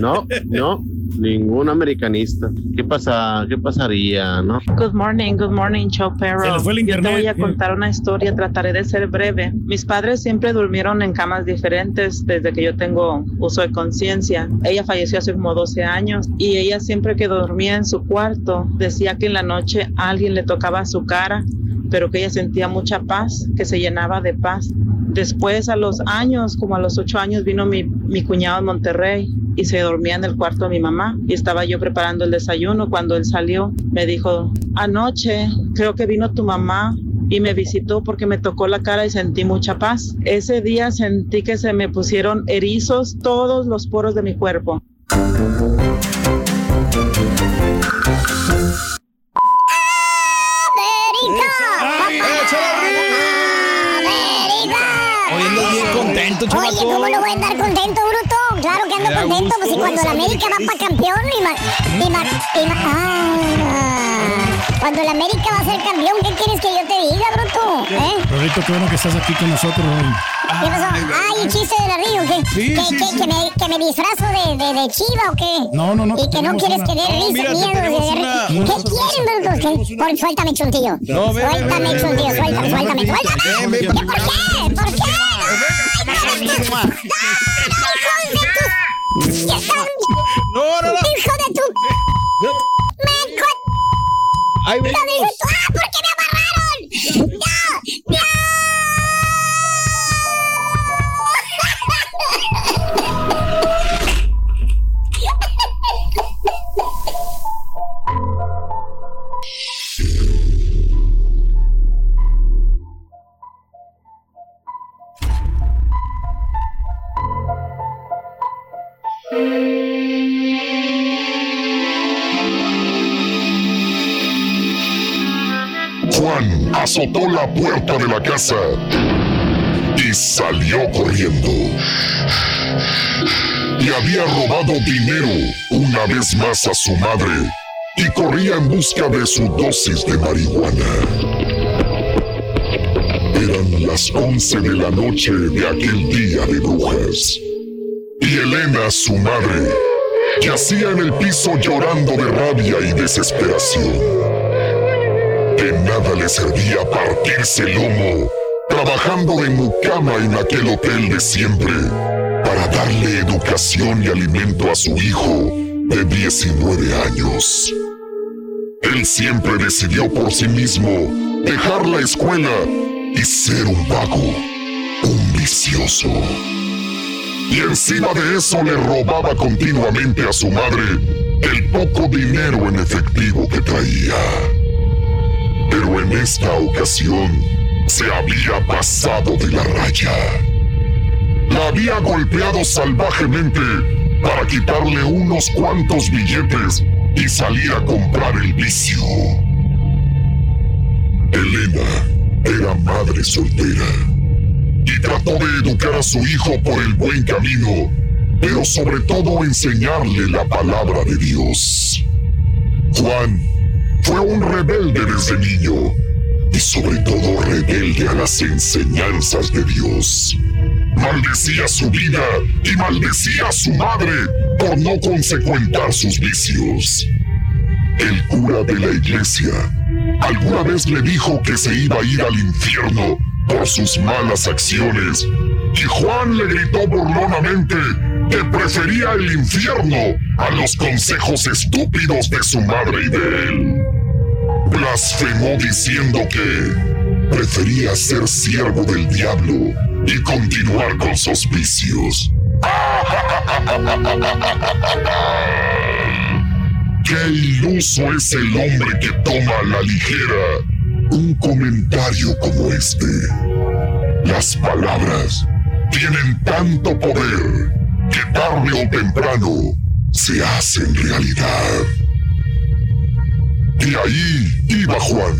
No, no, ningún americanista. ¿Qué pasa? ¿Qué pasaría, no? Good morning, good morning, Show Perro. Se fue el Yo te internet. voy a contar una historia, trataré de ser breve. Mis padres siempre durmieron en camas diferentes desde que yo tengo uso de conciencia. Ella falleció hace como 12 años y ella siempre que dormía en su cuarto decía que en la noche alguien le tocaba su cara, pero que ella sentía mucha paz, que se llenaba de paz. Después, a los años, como a los ocho años, vino mi, mi cuñado en Monterrey y se dormía en el cuarto de mi mamá. Y estaba yo preparando el desayuno. Cuando él salió, me dijo, anoche creo que vino tu mamá y me visitó porque me tocó la cara y sentí mucha paz. Ese día sentí que se me pusieron erizos todos los poros de mi cuerpo. Hoy ando bien contento, Oye, ¿cómo no voy a andar contento, bruto? Claro que ando contento, pues si gusto, cuando la América va para campeón y ma- y ma- y ah, cuando la América va a ser campeón, ¿qué quieres que yo te diga, bruto? ¿Eh? Rorrito, qué bueno que estás aquí con nosotros hoy. ¿Qué pasó? Ay, un chiste de la río, ¿qué? Sí, ¿Qué, sí, qué- sí. Que, me, que me disfrazo de, de, de chiva o qué? No, no, no, Y que no quieres una- que dé No, risa, mira, miedo. de- una- ¿Qué una quieren, bruto? ¿Qué? Por- suéltame, chuntillo. No, ven, suéltame, ven, chuntillo, ven, suéltame, suéltame, suéltame. ven, ven, ¿Qué, ven, ¿Por qué? ¿Por qué? No, no, no. ¡Hijo de tu... ¡Meco! Ahí ¿Lo venimos. dices tú? ¡Ah, por qué me amarraron! ¡No! ¡No! Juan azotó la puerta de la casa y salió corriendo. Y había robado dinero una vez más a su madre y corría en busca de su dosis de marihuana. Eran las 11 de la noche de aquel día de brujas. Y Elena, su madre, yacía en el piso llorando de rabia y desesperación. De nada le servía partirse el lomo, trabajando de mucama en aquel hotel de siempre, para darle educación y alimento a su hijo de 19 años. Él siempre decidió por sí mismo dejar la escuela y ser un vago, un vicioso. Y encima de eso le robaba continuamente a su madre el poco dinero en efectivo que traía. Pero en esta ocasión se había pasado de la raya. La había golpeado salvajemente para quitarle unos cuantos billetes y salir a comprar el vicio. Elena era madre soltera y trató de educar a su hijo por el buen camino, pero sobre todo enseñarle la palabra de Dios. Juan fue un rebelde desde niño y sobre todo rebelde a las enseñanzas de Dios. Maldecía su vida y maldecía a su madre por no consecuentar sus vicios. El cura de la iglesia alguna vez le dijo que se iba a ir al infierno por sus malas acciones y Juan le gritó burlonamente que prefería el infierno a los consejos estúpidos de su madre y de él. Blasfemó diciendo que prefería ser siervo del diablo y continuar con sus vicios. ¡Qué iluso es el hombre que toma a la ligera un comentario como este! Las palabras tienen tanto poder que tarde o temprano se hacen realidad. Y ahí iba Juan,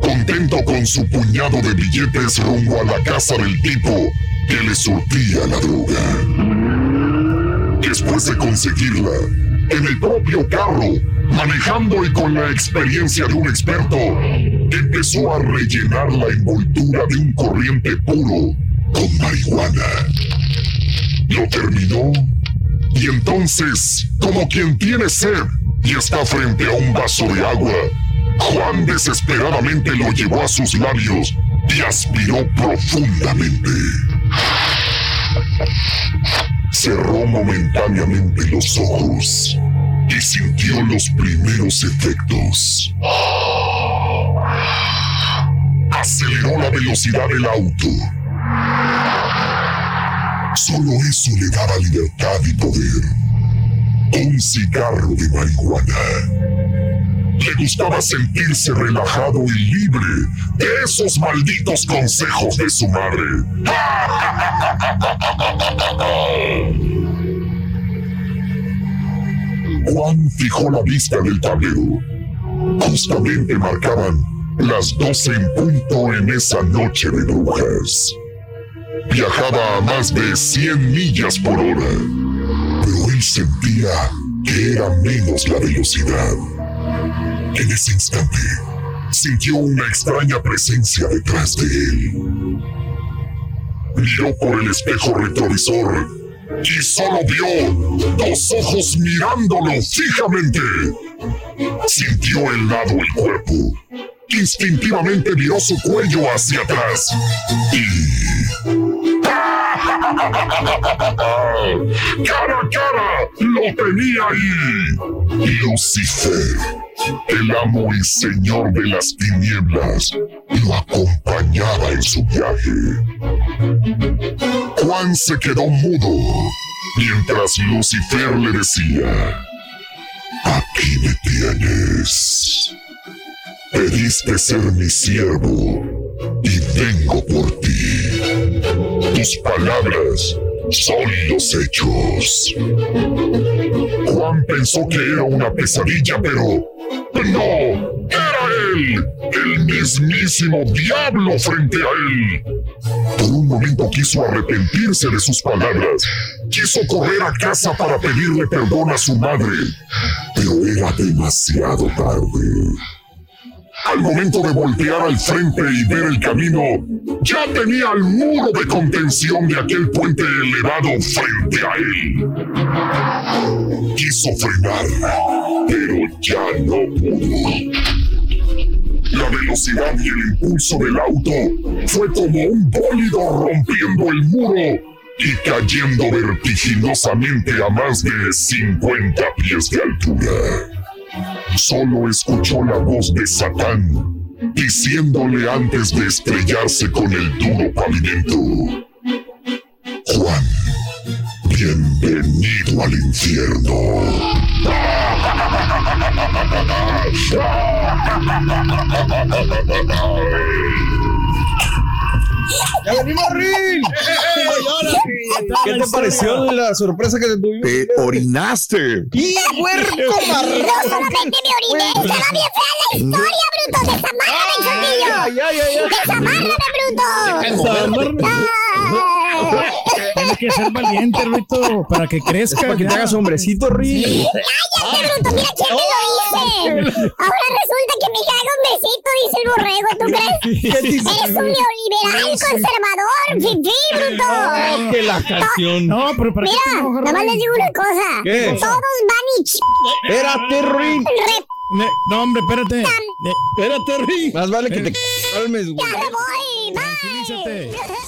contento con su puñado de billetes rumbo a la casa del tipo que le surtía la droga. Después de conseguirla, en el propio carro, manejando y con la experiencia de un experto, empezó a rellenar la envoltura de un corriente puro con marihuana. Lo terminó y entonces, como quien tiene sed y está frente a un vaso de agua, Juan desesperadamente lo llevó a sus labios y aspiró profundamente. Cerró momentáneamente los ojos y sintió los primeros efectos. Aceleró la velocidad del auto. Solo eso le daba libertad y poder. Un cigarro de marihuana. Le gustaba sentirse relajado y libre de esos malditos consejos de su madre. Juan fijó la vista del tablero. Justamente marcaban las doce en punto en esa noche de brujas. Viajaba a más de 100 millas por hora, pero él sentía que era menos la velocidad. En ese instante, sintió una extraña presencia detrás de él. Miró por el espejo retrovisor y solo vio dos ojos mirándolo fijamente. Sintió helado el cuerpo. Instintivamente viró su cuello hacia atrás y... ¡Cara a cara! ¡Lo tenía ahí! Lucifer, el amo y señor de las tinieblas, lo acompañaba en su viaje. Juan se quedó mudo mientras Lucifer le decía, aquí me tienes. Pediste ser mi siervo y vengo por ti. Tus palabras son los hechos. Juan pensó que era una pesadilla, pero no, era él, el mismísimo diablo frente a él. Por un momento quiso arrepentirse de sus palabras. Quiso correr a casa para pedirle perdón a su madre, pero era demasiado tarde. Al momento de voltear al frente y ver el camino, ya tenía el muro de contención de aquel puente elevado frente a él. Quiso frenar, pero ya no pudo. La velocidad y el impulso del auto fue como un bólido rompiendo el muro y cayendo vertiginosamente a más de 50 pies de altura. Solo escuchó la voz de Satán diciéndole antes de estrellarse con el duro pavimento. Juan, bienvenido al infierno. ¡Ya venimos, Rick! ¿Qué te pareció la sorpresa que te tuvimos? Te orinaste. ¡Y puerco marrón! No solamente me oriné, estaba bien fea la historia, bruto. Desamárrame, ya. Desamárrame, bruto. Tienes que ser valiente, Rito, para que crezca. Para que te hagas hombrecito, Rick. Cállate, bruto. Mira quién me lo dice. Ahora resulta que me haga un besito, dice el borrego. ¿Tú crees? Eres un neoliberal, conservador, fifí, bruto. Oh, que la canción. No, pero para Mira, nada más les digo una cosa. ¿Qué? Todos van y ch... Espérate, Ne- No, hombre, espérate. Espérate, Rick. Más vale que te calmes, güey. Ya me voy, bye.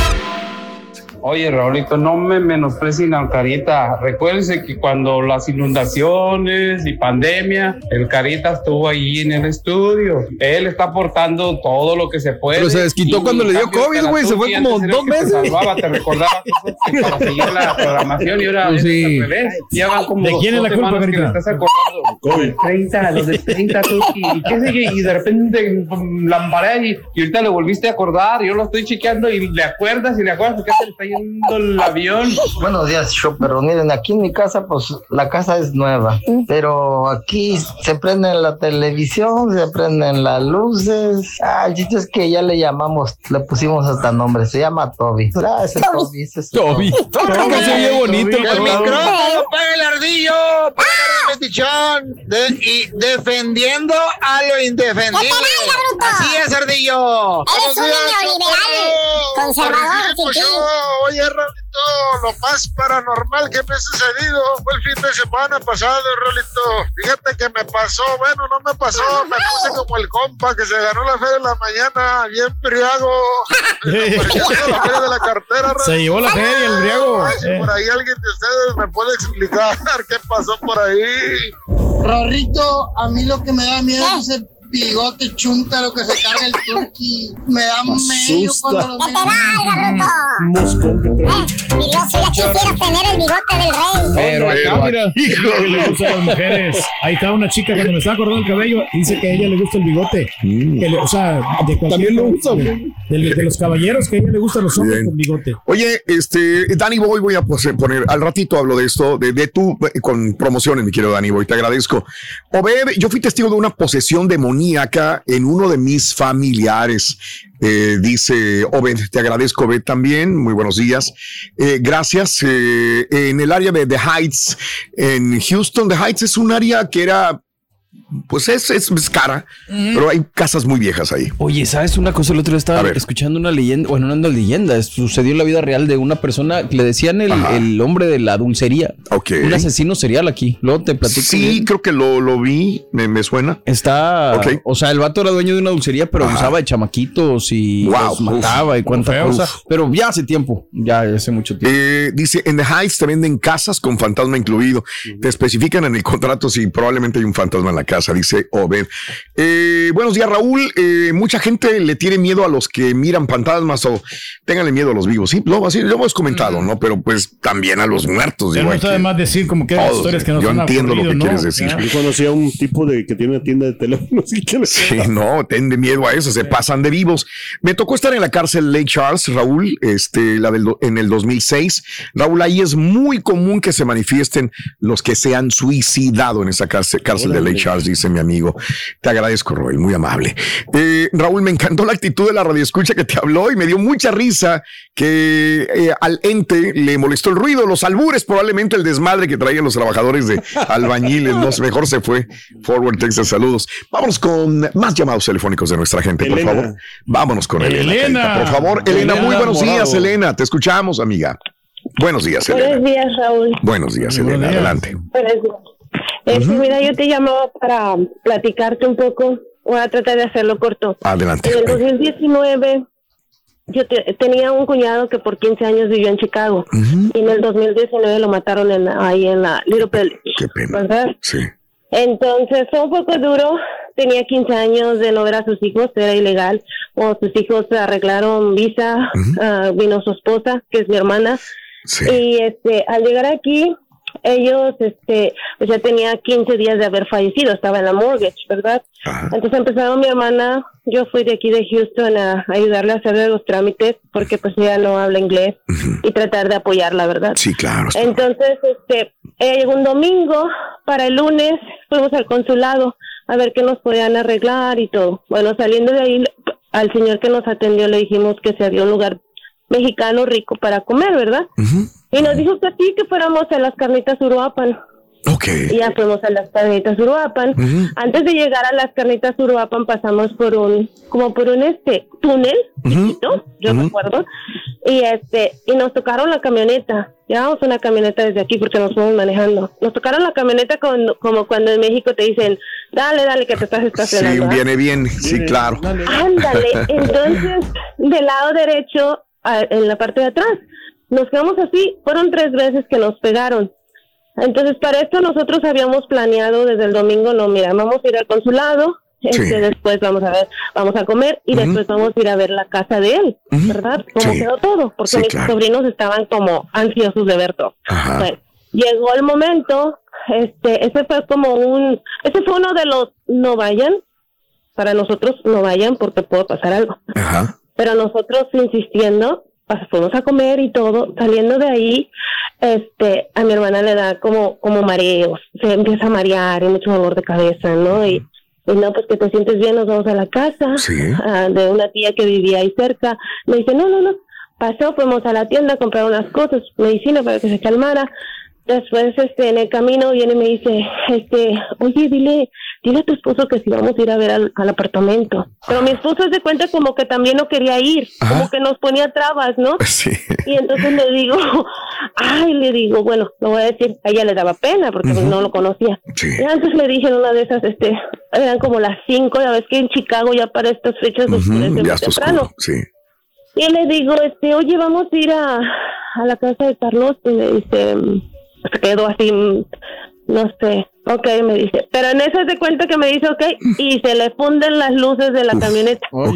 Oye, Raulito, no me menosprecien al Carita. Recuérdense que cuando las inundaciones y pandemia, el Carita estuvo ahí en el estudio. Él está aportando todo lo que se puede. Pero se desquitó cuando le dio COVID, güey, se fue como dos el que te meses. salvaba, te recordaba cosas para seguir la programación y ahora Pues es sí. Ya van como ¿De quién es la culpa, Carita? estás acordando. Los del 30, los del 30, Tuki. ¿Y qué sigue? Y de repente mm, lambaré y, y ahorita le volviste a acordar. Yo lo estoy chequeando y le acuerdas y le acuerdas que se le el avión. Buenos días, pero miren, aquí en mi casa, pues la casa es nueva, pero aquí se prende la televisión, se prenden las luces. Ah, el chiste es que ya le llamamos, le pusimos hasta nombre, se llama Toby. Ah, ese Toby, ese es Toby. Toby, que se oye bonito el El cabrón. micrófono, paga metichón, de- y defendiendo a lo indefendible. Así es, ardillo. Eres un neoliberal, conservador, yo, Oye, lo más paranormal que me ha sucedido fue el fin de semana pasado, Raulito. Fíjate que me pasó, bueno, no me pasó, me puse como el compa que se ganó la feria de la mañana, bien briago. Apareciendo la feria de la cartera, Raulito. Se llevó la feria, el briago. Ay, si Eh. por ahí alguien de ustedes me puede explicar qué pasó por ahí. Rorrito, a mí lo que me da miedo es ese bigote chúntaro que se carga el turqui. Me da medio cuando lo ¡Que te veo. valga, bruto! Eh, mi Dios, si ya quisiera tener el bigote del rey. Pero acá, mira. Que le gusta a las mujeres. Ahí está una chica cuando me estaba cortando el cabello, dice que a ella le gusta el bigote. Que le- o sea, de También lo usa, de, güey. de- de los caballeros que a ella le gustan los hombres Bien. con bigote. Oye, este, Danny Boy, voy a poner, al ratito hablo de esto, de, de tú, eh, con promociones, mi querido Danny Boy, te agradezco. Obed, yo fui testigo de una posesión demoníaca en uno de mis familiares. Eh, dice Obed, te agradezco, Obed, también. Muy buenos días. Eh, gracias. Eh, en el área de The Heights, en Houston, The Heights es un área que era, pues es, es, es cara, pero hay casas muy viejas ahí. Oye, ¿sabes una cosa? El otro día estaba escuchando una leyenda, bueno, no una leyenda, sucedió en la vida real de una persona que le decían el, el hombre de la dulcería. Ok. Un asesino serial aquí. Luego te platico. Sí, bien. creo que lo, lo vi, me, me suena. Está, Ok. o sea, el vato era dueño de una dulcería, pero Ajá. usaba de chamaquitos y Wow, los mataba y cuánta feo. cosa. Pero ya hace tiempo, ya hace mucho tiempo. Eh, dice, en The Heights te venden casas con fantasma incluido. Te especifican en el contrato si probablemente hay un fantasma en la casa, dice Obed. Eh, buenos días, Raúl. Eh, mucha gente le tiene miedo a los que miran fantasmas o ténganle miedo a los vivos. Sí, lo, así, lo hemos comentado, ¿no? Pero pues también a los muertos. Ya digo, no más decir como que hay historias que no yo son entiendo lo que quieres decir. Yo conocí a un tipo de que tiene una tienda de teléfonos y que le Sí, no, ten de miedo a eso, se pasan de vivos. Me tocó estar en la cárcel Lake Charles, Raúl, este, la del, en el 2006. Raúl, ahí es muy común que se manifiesten los que se han suicidado en esa cárcel, cárcel de Lake Charles. Charles, dice mi amigo. Te agradezco, Roy, muy amable. Eh, Raúl, me encantó la actitud de la radioescucha que te habló y me dio mucha risa que eh, al ente le molestó el ruido, los albures, probablemente el desmadre que traían los trabajadores de albañiles. No, mejor se fue. Forward Texas, saludos. Vámonos con más llamados telefónicos de nuestra gente, por favor. Vámonos con Elena. Elena. Carita, por favor, Elena, muy buenos días. Elena. Te escuchamos, amiga. Buenos días, Elena. Buenos días, Raúl. Buenos días, Elena. Adelante. Buenos días. Eh, sí, mira, yo te llamaba para platicarte un poco. Voy a tratar de hacerlo corto. Adelante. En el 2019, yo te- tenía un cuñado que por 15 años vivió en Chicago. Y en el 2019 lo mataron en, ahí en la Little Village. Qué pena. ¿verdad? Sí. Entonces fue un poco duro. Tenía 15 años de no ver a sus hijos, era ilegal. O sus hijos arreglaron visa, ah, vino su esposa, que es mi hermana. Y este, al llegar aquí, ellos, este, pues ya tenía 15 días de haber fallecido, estaba en la mortgage, ¿verdad? Entonces empezaron mi hermana, yo fui de aquí de Houston a ayudarle a hacer los trámites, porque pues ella no habla inglés, y tratar de apoyarla, ¿verdad? Sí, claro. Entonces, este, ella llegó un domingo, para el lunes fuimos al consulado a ver qué nos podían arreglar y todo. Bueno, saliendo de ahí, al señor que nos atendió le dijimos que se había un lugar mexicano rico para comer, ¿verdad? Y nos dijo que sí, que fuéramos a las carnitas Uruapan. Ok. Y ya fuimos a las carnitas Uruapan. Antes de llegar a las carnitas Uruapan pasamos por un, como por un este túnel, chiquito, yo recuerdo, y este, y nos tocaron la camioneta. Llevamos una camioneta desde aquí porque nos fuimos manejando. Nos tocaron la camioneta con- como cuando en México te dicen, dale, dale, que te estás Sí, estacionando. ¿ah? viene bien. Sí, claro. Ándale, entonces del lado derecho, a- en la parte de atrás, nos quedamos así, fueron tres veces que nos pegaron. Entonces para esto nosotros habíamos planeado desde el domingo, no, mira, vamos a ir al consulado, este, Sí. después vamos a ver, vamos a comer y después vamos a ir a ver la casa de él, ¿verdad? Cómo Sí. quedó todo, porque Sí, mis claro. sobrinos estaban como ansiosos de ver todo. Bueno, llegó el momento, este, ese fue como un, ese fue uno de los no vayan, para nosotros no vayan porque puede pasar algo. Pero nosotros insistiendo, pas- fuimos a comer y todo, saliendo de ahí, este, a mi hermana le da como, como mareos, se empieza a marear y mucho dolor de cabeza, ¿no? Y, y no, pues que te sientes bien, nos vamos a la casa ah, de una tía que vivía ahí cerca. Me dice, no, no, no, pasó, fuimos a la tienda a comprar unas cosas, medicina para que se calmara. Después, este, en el camino viene y me dice, este, oye, dile, dile a tu esposo que si vamos a ir a ver al, al apartamento. Pero mi esposo se cuenta como que también no quería ir, como que nos ponía trabas, ¿no? Sí. Y entonces le digo, ay, le digo, bueno, lo voy a decir, a ella le daba pena porque pues, no lo conocía. Y antes le dije en una de esas, este, eran como las cinco, ya ves que en Chicago ya para estas fechas oscurece muy Ya temprano. oscuro. Sí. Y le digo, este, oye, vamos a ir a, a la casa de Carlos. Y me dice, mm, se quedó así, mm, no sé. Ok, me dice. Pero en eso se cuenta que me dice, ok, y se le funden las luces de la camioneta. Ok.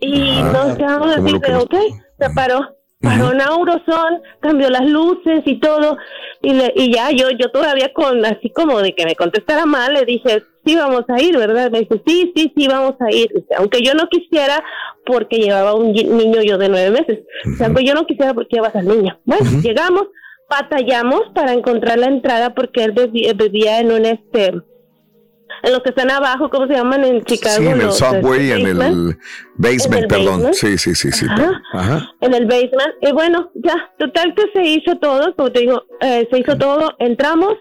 Y Ah, nos quedamos así de, ok, se paró. Paró en Auroson, cambió las luces y todo. Y, le, y ya yo yo todavía con, así como de que me contestara mal, le dije, sí, vamos a ir, ¿verdad? Me dice, sí, sí, sí, vamos a ir. Dice, Aunque yo no quisiera, porque llevaba un niño yo de nueve meses. O sea, aunque yo no quisiera, porque llevas al niño. Bueno, llegamos, batallamos para encontrar la entrada porque él vivi- vivía en un este en los que están abajo, ¿cómo se llaman en Chicago? Sí, en el subway, este, en el basement. basement, En el perdón. basement. Sí, sí, sí, sí. Ajá. Ajá. en el basement. Y bueno, ya, total que se hizo todo, como te digo, eh, se hizo todo, entramos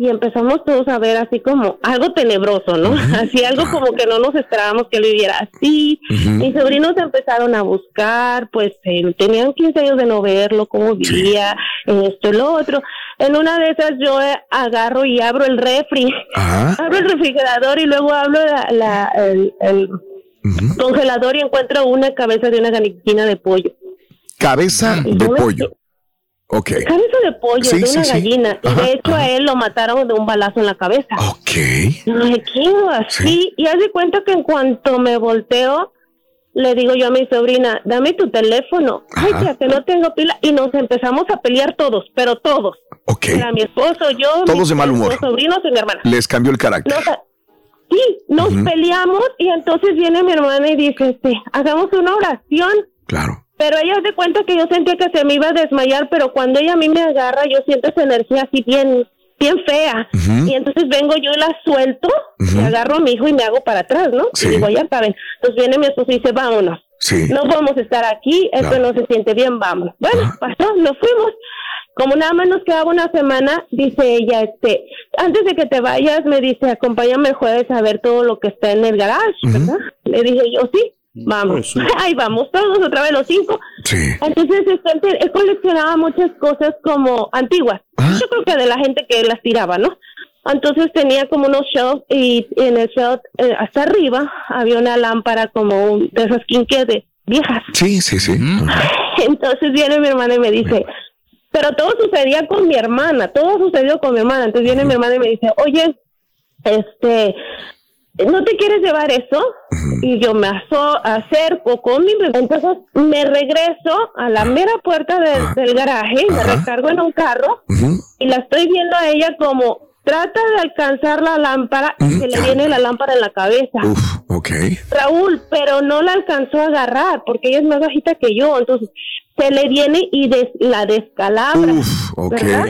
y empezamos todos a ver así como algo tenebroso, ¿no? Así algo como que no nos esperábamos que él viviera así. Mis sobrinos empezaron a buscar, pues eh, tenían 15 años de no verlo, cómo vivía, esto y lo otro. En una de esas yo eh, agarro y abro el refri, abro el refrigerador y luego abro la, la- el, el congelador y encuentro una cabeza de una gallina de pollo. Cabeza de pollo. Ok. Cabeza de pollo Sí, de sí, una sí. gallina. y Ajá, de hecho a él lo mataron de un balazo en la cabeza. Ok. Me quedo así. Y haz de cuenta que en cuanto me volteo, le digo yo a mi sobrina, dame tu teléfono. Ay, tía, que no tengo pila. Y nos empezamos a pelear todos, pero todos. Ok. Era mi esposo, yo, Todos mis de mal humor. dos sobrinos y mi hermana. Les cambió el carácter. Nos- sí, nos Ujú. peleamos y entonces viene mi hermana y dice, este, hagamos una oración. Claro. Pero ella se cuenta que yo sentía que se me iba a desmayar, pero cuando ella a mí me agarra, yo siento esa energía así bien, bien fea. Y entonces vengo yo y la suelto, y Ujú. agarro a mi hijo y me hago para atrás, ¿no? Sí. Y digo, ya saben. Entonces viene mi esposo y dice, vámonos. Sí. No podemos estar aquí, esto no se siente bien, vamos. Bueno, pasó, nos fuimos. Como nada más nos quedaba una semana, dice ella, este, antes de que te vayas, me dice, acompáñame el jueves a ver todo lo que está en el garage, ¿verdad? Le dije yo, sí, vamos. Ahí vamos, todos otra vez los cinco. Sí. Entonces, este, él coleccionaba muchas cosas como antiguas. Yo creo que de la gente que las tiraba, ¿no? Entonces tenía como unos shelves y en el shelf eh, hasta arriba había una lámpara como un- de esas quinques de viejas. Sí, sí, sí. Entonces viene mi hermana y me dice, pero todo sucedía con mi hermana, todo sucedió con mi hermana. Entonces viene mi hermana y me dice, oye, este, ¿no te quieres llevar eso? Y yo me aso- acerco con mi entonces me regreso a la mera puerta del, del garaje, me recargo en un carro y la estoy viendo a ella como trata de alcanzar la lámpara y se le viene la lámpara en la cabeza. Ok. Raúl, pero no la alcanzó a agarrar porque ella es más bajita que yo, entonces se le viene y des- la descalabra. Ok. ¿verdad?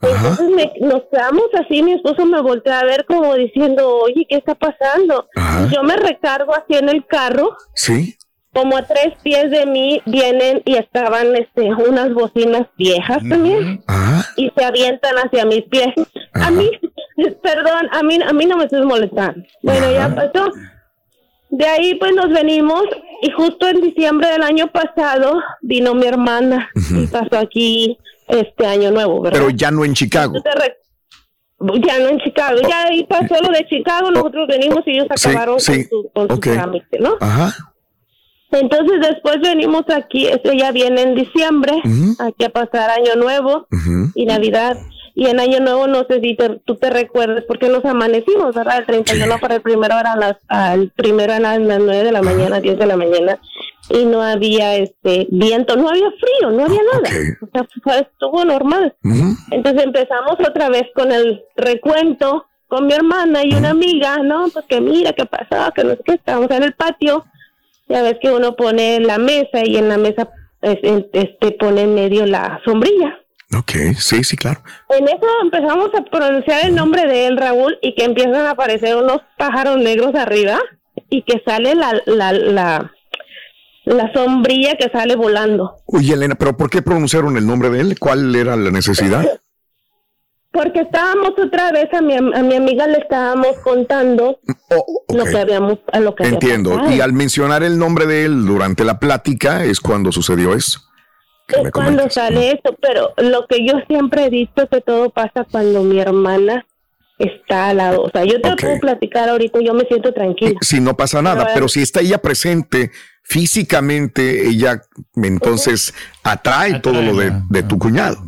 Entonces me- nos quedamos así, mi esposo me voltea a ver como diciendo, oye, ¿qué está pasando? Yo me recargo así en el carro, Sí. como a tres pies de mí vienen y estaban este, unas bocinas viejas también y se avientan hacia mis pies. A mí, perdón, a mí, a mí no me estés molestando. Bueno, ya pasó. De ahí pues nos venimos y justo en diciembre del año pasado vino mi hermana y pasó aquí este año nuevo, ¿verdad? Pero ya no en Chicago. Ya no en Chicago, ya ahí pasó lo de Chicago, nosotros venimos y ellos acabaron sí, con su, con su trámite, ¿no? Ajá. Entonces después venimos aquí, este ya viene en diciembre, aquí a pasar año nuevo y Navidad. Y en año nuevo no sé si te- tú te recuerdas porque nos amanecimos, ¿verdad? El 31 para el primero eran las, al primero eran las 9 de la mañana, 10 de la mañana y no había este viento, no había frío, no había nada. O sea, fue- estuvo normal. Entonces empezamos otra vez con el recuento con mi hermana y una amiga, ¿no? Pues que mira qué pasó, que no sé qué, estábamos en el patio. Ya ves que uno pone la mesa y en la mesa este pone en medio la sombrilla. Ok, sí, sí, claro. En eso empezamos a pronunciar el nombre de él, Raúl, y que empiezan a aparecer unos pájaros negros arriba y que sale la, la, la, la sombrilla que sale volando. Oye, Elena, ¿pero por qué pronunciaron el nombre de él? ¿Cuál era la necesidad? Porque estábamos otra vez, a mi, a mi amiga le estábamos contando lo que habíamos, a lo que había Entiendo. Y al mencionar el nombre de él durante la plática es cuando sucedió eso. Es cuando sale eso, pero lo que yo siempre he dicho es que todo pasa cuando mi hermana está al lado. O sea, yo te lo puedo platicar ahorita, yo me siento tranquila. Si no pasa nada, Pero, pero si está ella presente físicamente, ella entonces atrae todo lo de, de tu cuñado.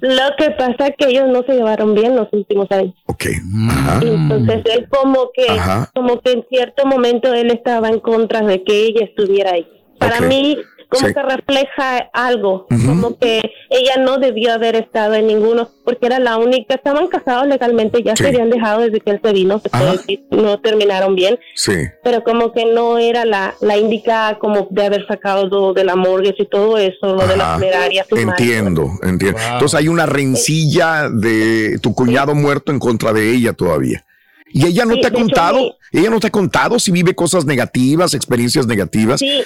Lo que pasa es que ellos no se llevaron bien los últimos años. Ok. Ajá. Entonces él como que, Ajá. como que en cierto momento él estaba en contra de que ella estuviera ahí. Para Ok. mí como Sí. que refleja algo, como que ella no debió haber estado en ninguno, porque era la única, estaban casados legalmente, ya Sí. se habían dejado desde que él se vino, se puede decir, no terminaron bien, Sí. pero como que no era la, la indicada como de haber sacado lo de la morgue y todo eso, lo de la funeraria. su madre. Entiendo, entiendo. Entonces hay una rencilla de tu cuñado muerto en contra de ella todavía. Y ella no Sí, te ha hecho, contado, ella no te ha contado si vive cosas negativas, experiencias negativas. Sí,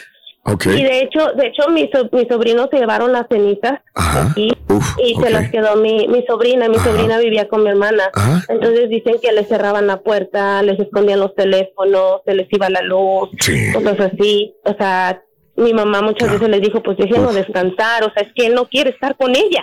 Y de hecho, de hecho mis, so- mis sobrinos se llevaron las cenizas aquí y se las quedó mi, mi sobrina. Mi sobrina vivía con mi hermana. Entonces dicen que les cerraban la puerta, les escondían los teléfonos, se les iba la luz, cosas así. O sea, mi mamá muchas veces les dijo, pues déjenlo descansar. O sea, es que él no quiere estar con ella.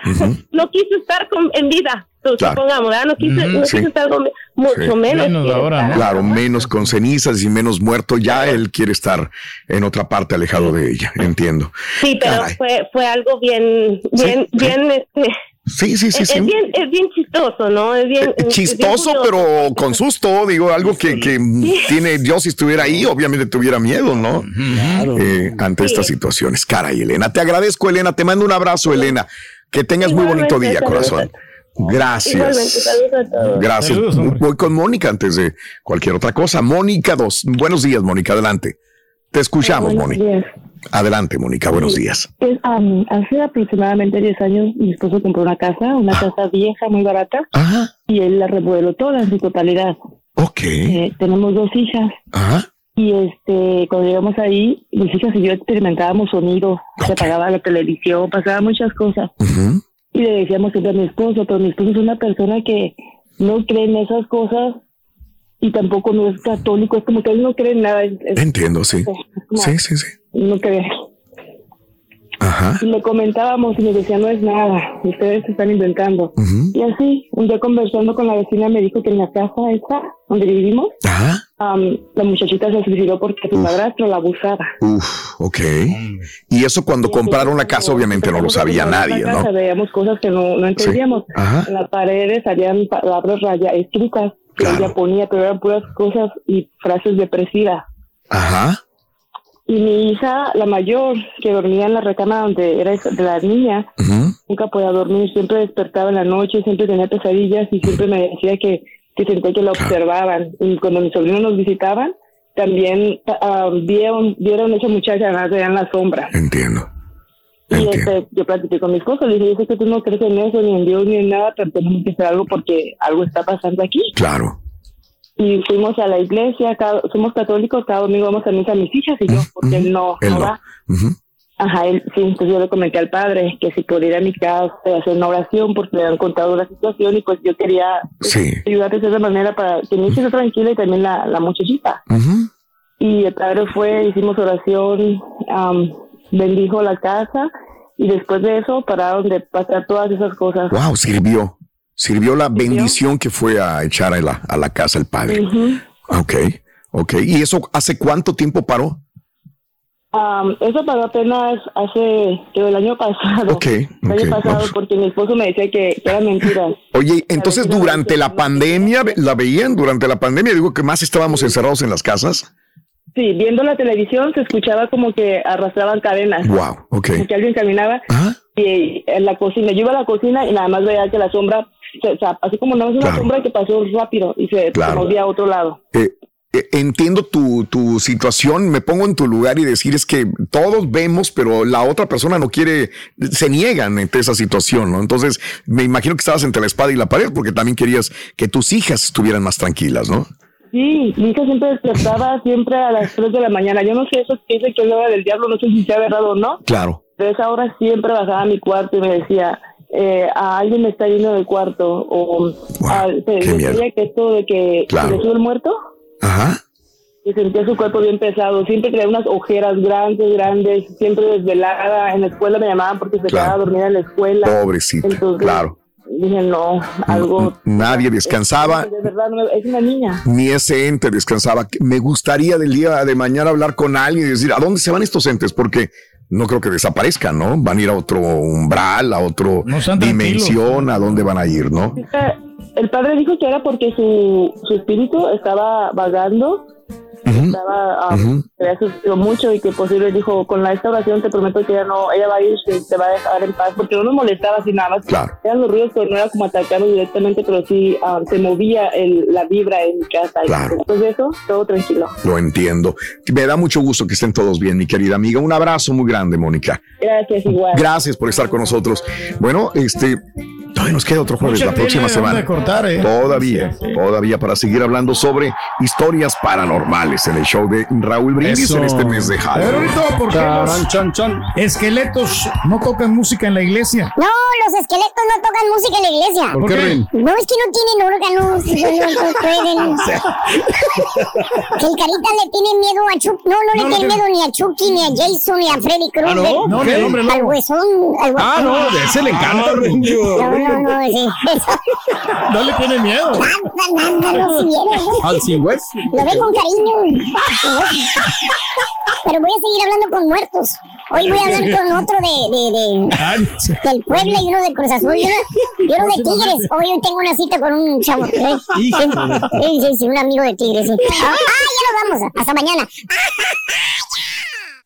no quiso estar con, en vida. Claro. Supongamos, ¿verdad? No quiso, no sí. quiso estar con mucho Sí. menos. quiere estar. Claro, menos con cenizas y menos muerto. Ya él quiere estar en otra parte alejado de ella. Entiendo. Sí, pero Caray. fue fue algo bien, bien, bien, este. Sí, sí, sí, es, sí. es bien, es bien chistoso, ¿no? Es bien. es bien Chistoso, pero con susto, digo, algo que, que tiene, yo si estuviera ahí, obviamente tuviera miedo, ¿no? Eh, ante estas situaciones. Caray, Elena, te agradezco, Elena, te mando un abrazo, Elena. Que tengas muy bonito día, corazón. Gracias. saludos a todos. Gracias. Voy con Mónica antes de cualquier otra cosa. Mónica 2. Buenos días, Mónica, adelante. Te escuchamos, Buenos Mónica. Adelante, Mónica, buenos días. Pues, am, hace aproximadamente 10 años mi esposo compró una casa, una casa vieja, muy barata, y él la remodeló toda en su totalidad. Ok. Eh, tenemos dos hijas. Ajá. Y este, cuando llegamos ahí, mis hijas y yo experimentábamos sonido, se apagaba la televisión, pasaba muchas cosas. Y le decíamos siempre a mi esposo, pero mi esposo es una persona que no cree en esas cosas y tampoco no es católico, es como que él no cree en nada. es- Entiendo, sí. Sí, sí, sí. No cree. Ajá. Y le comentábamos y me decía, no es nada, ustedes se están inventando. Y así, un día conversando con la vecina me dijo que en la casa esta, donde vivimos, am, la muchachita se suicidó porque su padrastro la abusaba. Uf, ok. Y eso cuando compraron la casa obviamente no lo sabía nadie, casa ¿no? veíamos cosas que no, no entendíamos. Ajá. En las paredes habían palabras raya escritas que ella ponía, pero eran puras cosas y frases depresivas. Ajá. Y mi hija, la mayor, que dormía en la recámara donde era de la niña, nunca podía dormir, siempre despertaba en la noche, siempre tenía pesadillas y siempre me decía que, que sentía que la observaban. Y cuando mis sobrinos nos visitaban, también ah, vieron, vieron a esa muchacha nada en la sombra. Entiendo. Y este, yo platiqué con mi esposo, le dije, yo sé que tú no crees en eso, ni en Dios, ni en nada, pero tenemos que hacer algo porque algo está pasando aquí. Claro. Y fuimos a la iglesia, cada- somos católicos, cada domingo vamos a misa mis hijas y yo, porque él no, Él no. Ajá, él, sí, entonces yo le comenté al padre que si podía ir a mi casa hacer una oración porque le han contado la situación y pues yo quería Sí. ayudarles de esa manera para que mi hija esté tranquila y también la, la muchachita. Y el padre fue, hicimos oración, am, bendijo la casa y después de eso pararon de pasar todas esas cosas. Wow, sirvió. Sirvió la bendición que fue a echar a la, a la casa el padre. Ujú. Ok, ok. ¿Y eso hace cuánto tiempo paró? Am, eso pasó apenas hace, creo, el año pasado. Ok, El año pasado, vamos. porque mi esposo me decía que, que era mentira. Oye, entonces durante la pandemia, ¿la veían? Durante la pandemia, digo que más estábamos encerrados en las casas. Sí, viendo la televisión se escuchaba como que arrastraban cadenas. Wow, ok. Como que alguien caminaba y en la cocina. Yo iba a la cocina y nada más veía que la sombra, se- o sea, así como no es una sombra que pasó rápido y se, se Claro. movía a otro lado. Eh, eh, entiendo tu, tu situación, me pongo en tu lugar y decir es que todos vemos, pero la otra persona no quiere, se niegan ante esa situación, ¿no? Entonces, me imagino que estabas entre la espada y la pared porque también querías que tus hijas estuvieran más tranquilas, ¿no? Sí, mi hija siempre despertaba siempre a las 3 de la mañana. Yo no sé eso que dice que es la hora del diablo, no sé si sea verdad o no. Claro. Pero esa hora siempre bajaba a mi cuarto y me decía, eh, a alguien me está yendo del cuarto. O ah, se decía que esto de que Claro. se le sube el muerto. Ajá. Y sentía su cuerpo bien pesado. Siempre tenía unas ojeras grandes, grandes. Siempre desvelada. En la escuela me llamaban porque se quedaba dormida en la escuela. Pobrecita, Entonces, claro. Dije, no, algo. Nadie descansaba, De verdad, no, es una niña. ni ese ente descansaba. Me gustaría del día de mañana hablar con alguien y decir, ¿a dónde se van estos entes? Porque no creo que desaparezcan, ¿no? Van a ir a otro umbral, a otro están dimensión, ¿a dónde van a ir, no? El padre dijo que era porque su, su espíritu estaba vagando, estaba, ah, se había sufrido mucho y que posible dijo, con la esta oración te prometo que ella no, ella va a ir, te va a dejar en paz, porque no nos molestaba así nada más. Eran los ruidos, pero no era como atacarnos directamente, pero sí ah, se movía el, la vibra en mi casa. Y después de eso, todo tranquilo. Lo entiendo. Me da mucho gusto que estén todos bien, mi querida amiga. Un abrazo muy grande, Mónica. Gracias, igual. Gracias por estar con nosotros. Bueno, este, todavía nos queda otro jueves Mucha la próxima semana. cortar, ¿eh? Todavía, todavía para seguir hablando sobre historias paranormales en el show de Raúl Brindis Eso. en este mes de Pero Halloween. ahorita, ¿por qué los esqueletos no tocan música en la iglesia? No, los esqueletos no tocan música en la iglesia. ¿Por qué, Rin? No, es que no tienen órganos. no, pueden. Que el carita le tiene miedo a Chuck. No, no, No, le tiene miedo ni a Chucky, ni a Jason, ni a Freddy Krueger. Ah, ¿no? No, al hombre lobo. Al huesón. Al huesón. Ah, no, de ese le encanta, Rin. No, no, no, sí. No le tiene miedo. Nada, nada. Al sin hueso. Lo ve con cariño. Pero voy a seguir hablando con muertos. Hoy voy a hablar con otro de, de, de del Puebla y uno de Cruz Azul y uno, de Tigres. Hoy, hoy tengo una cita con un chavo. ¿eh? Sí, sí, sí, un amigo de Tigres. sí. Ah, ya nos vamos. Hasta mañana.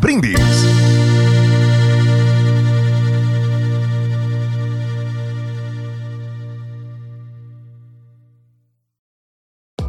Brindis.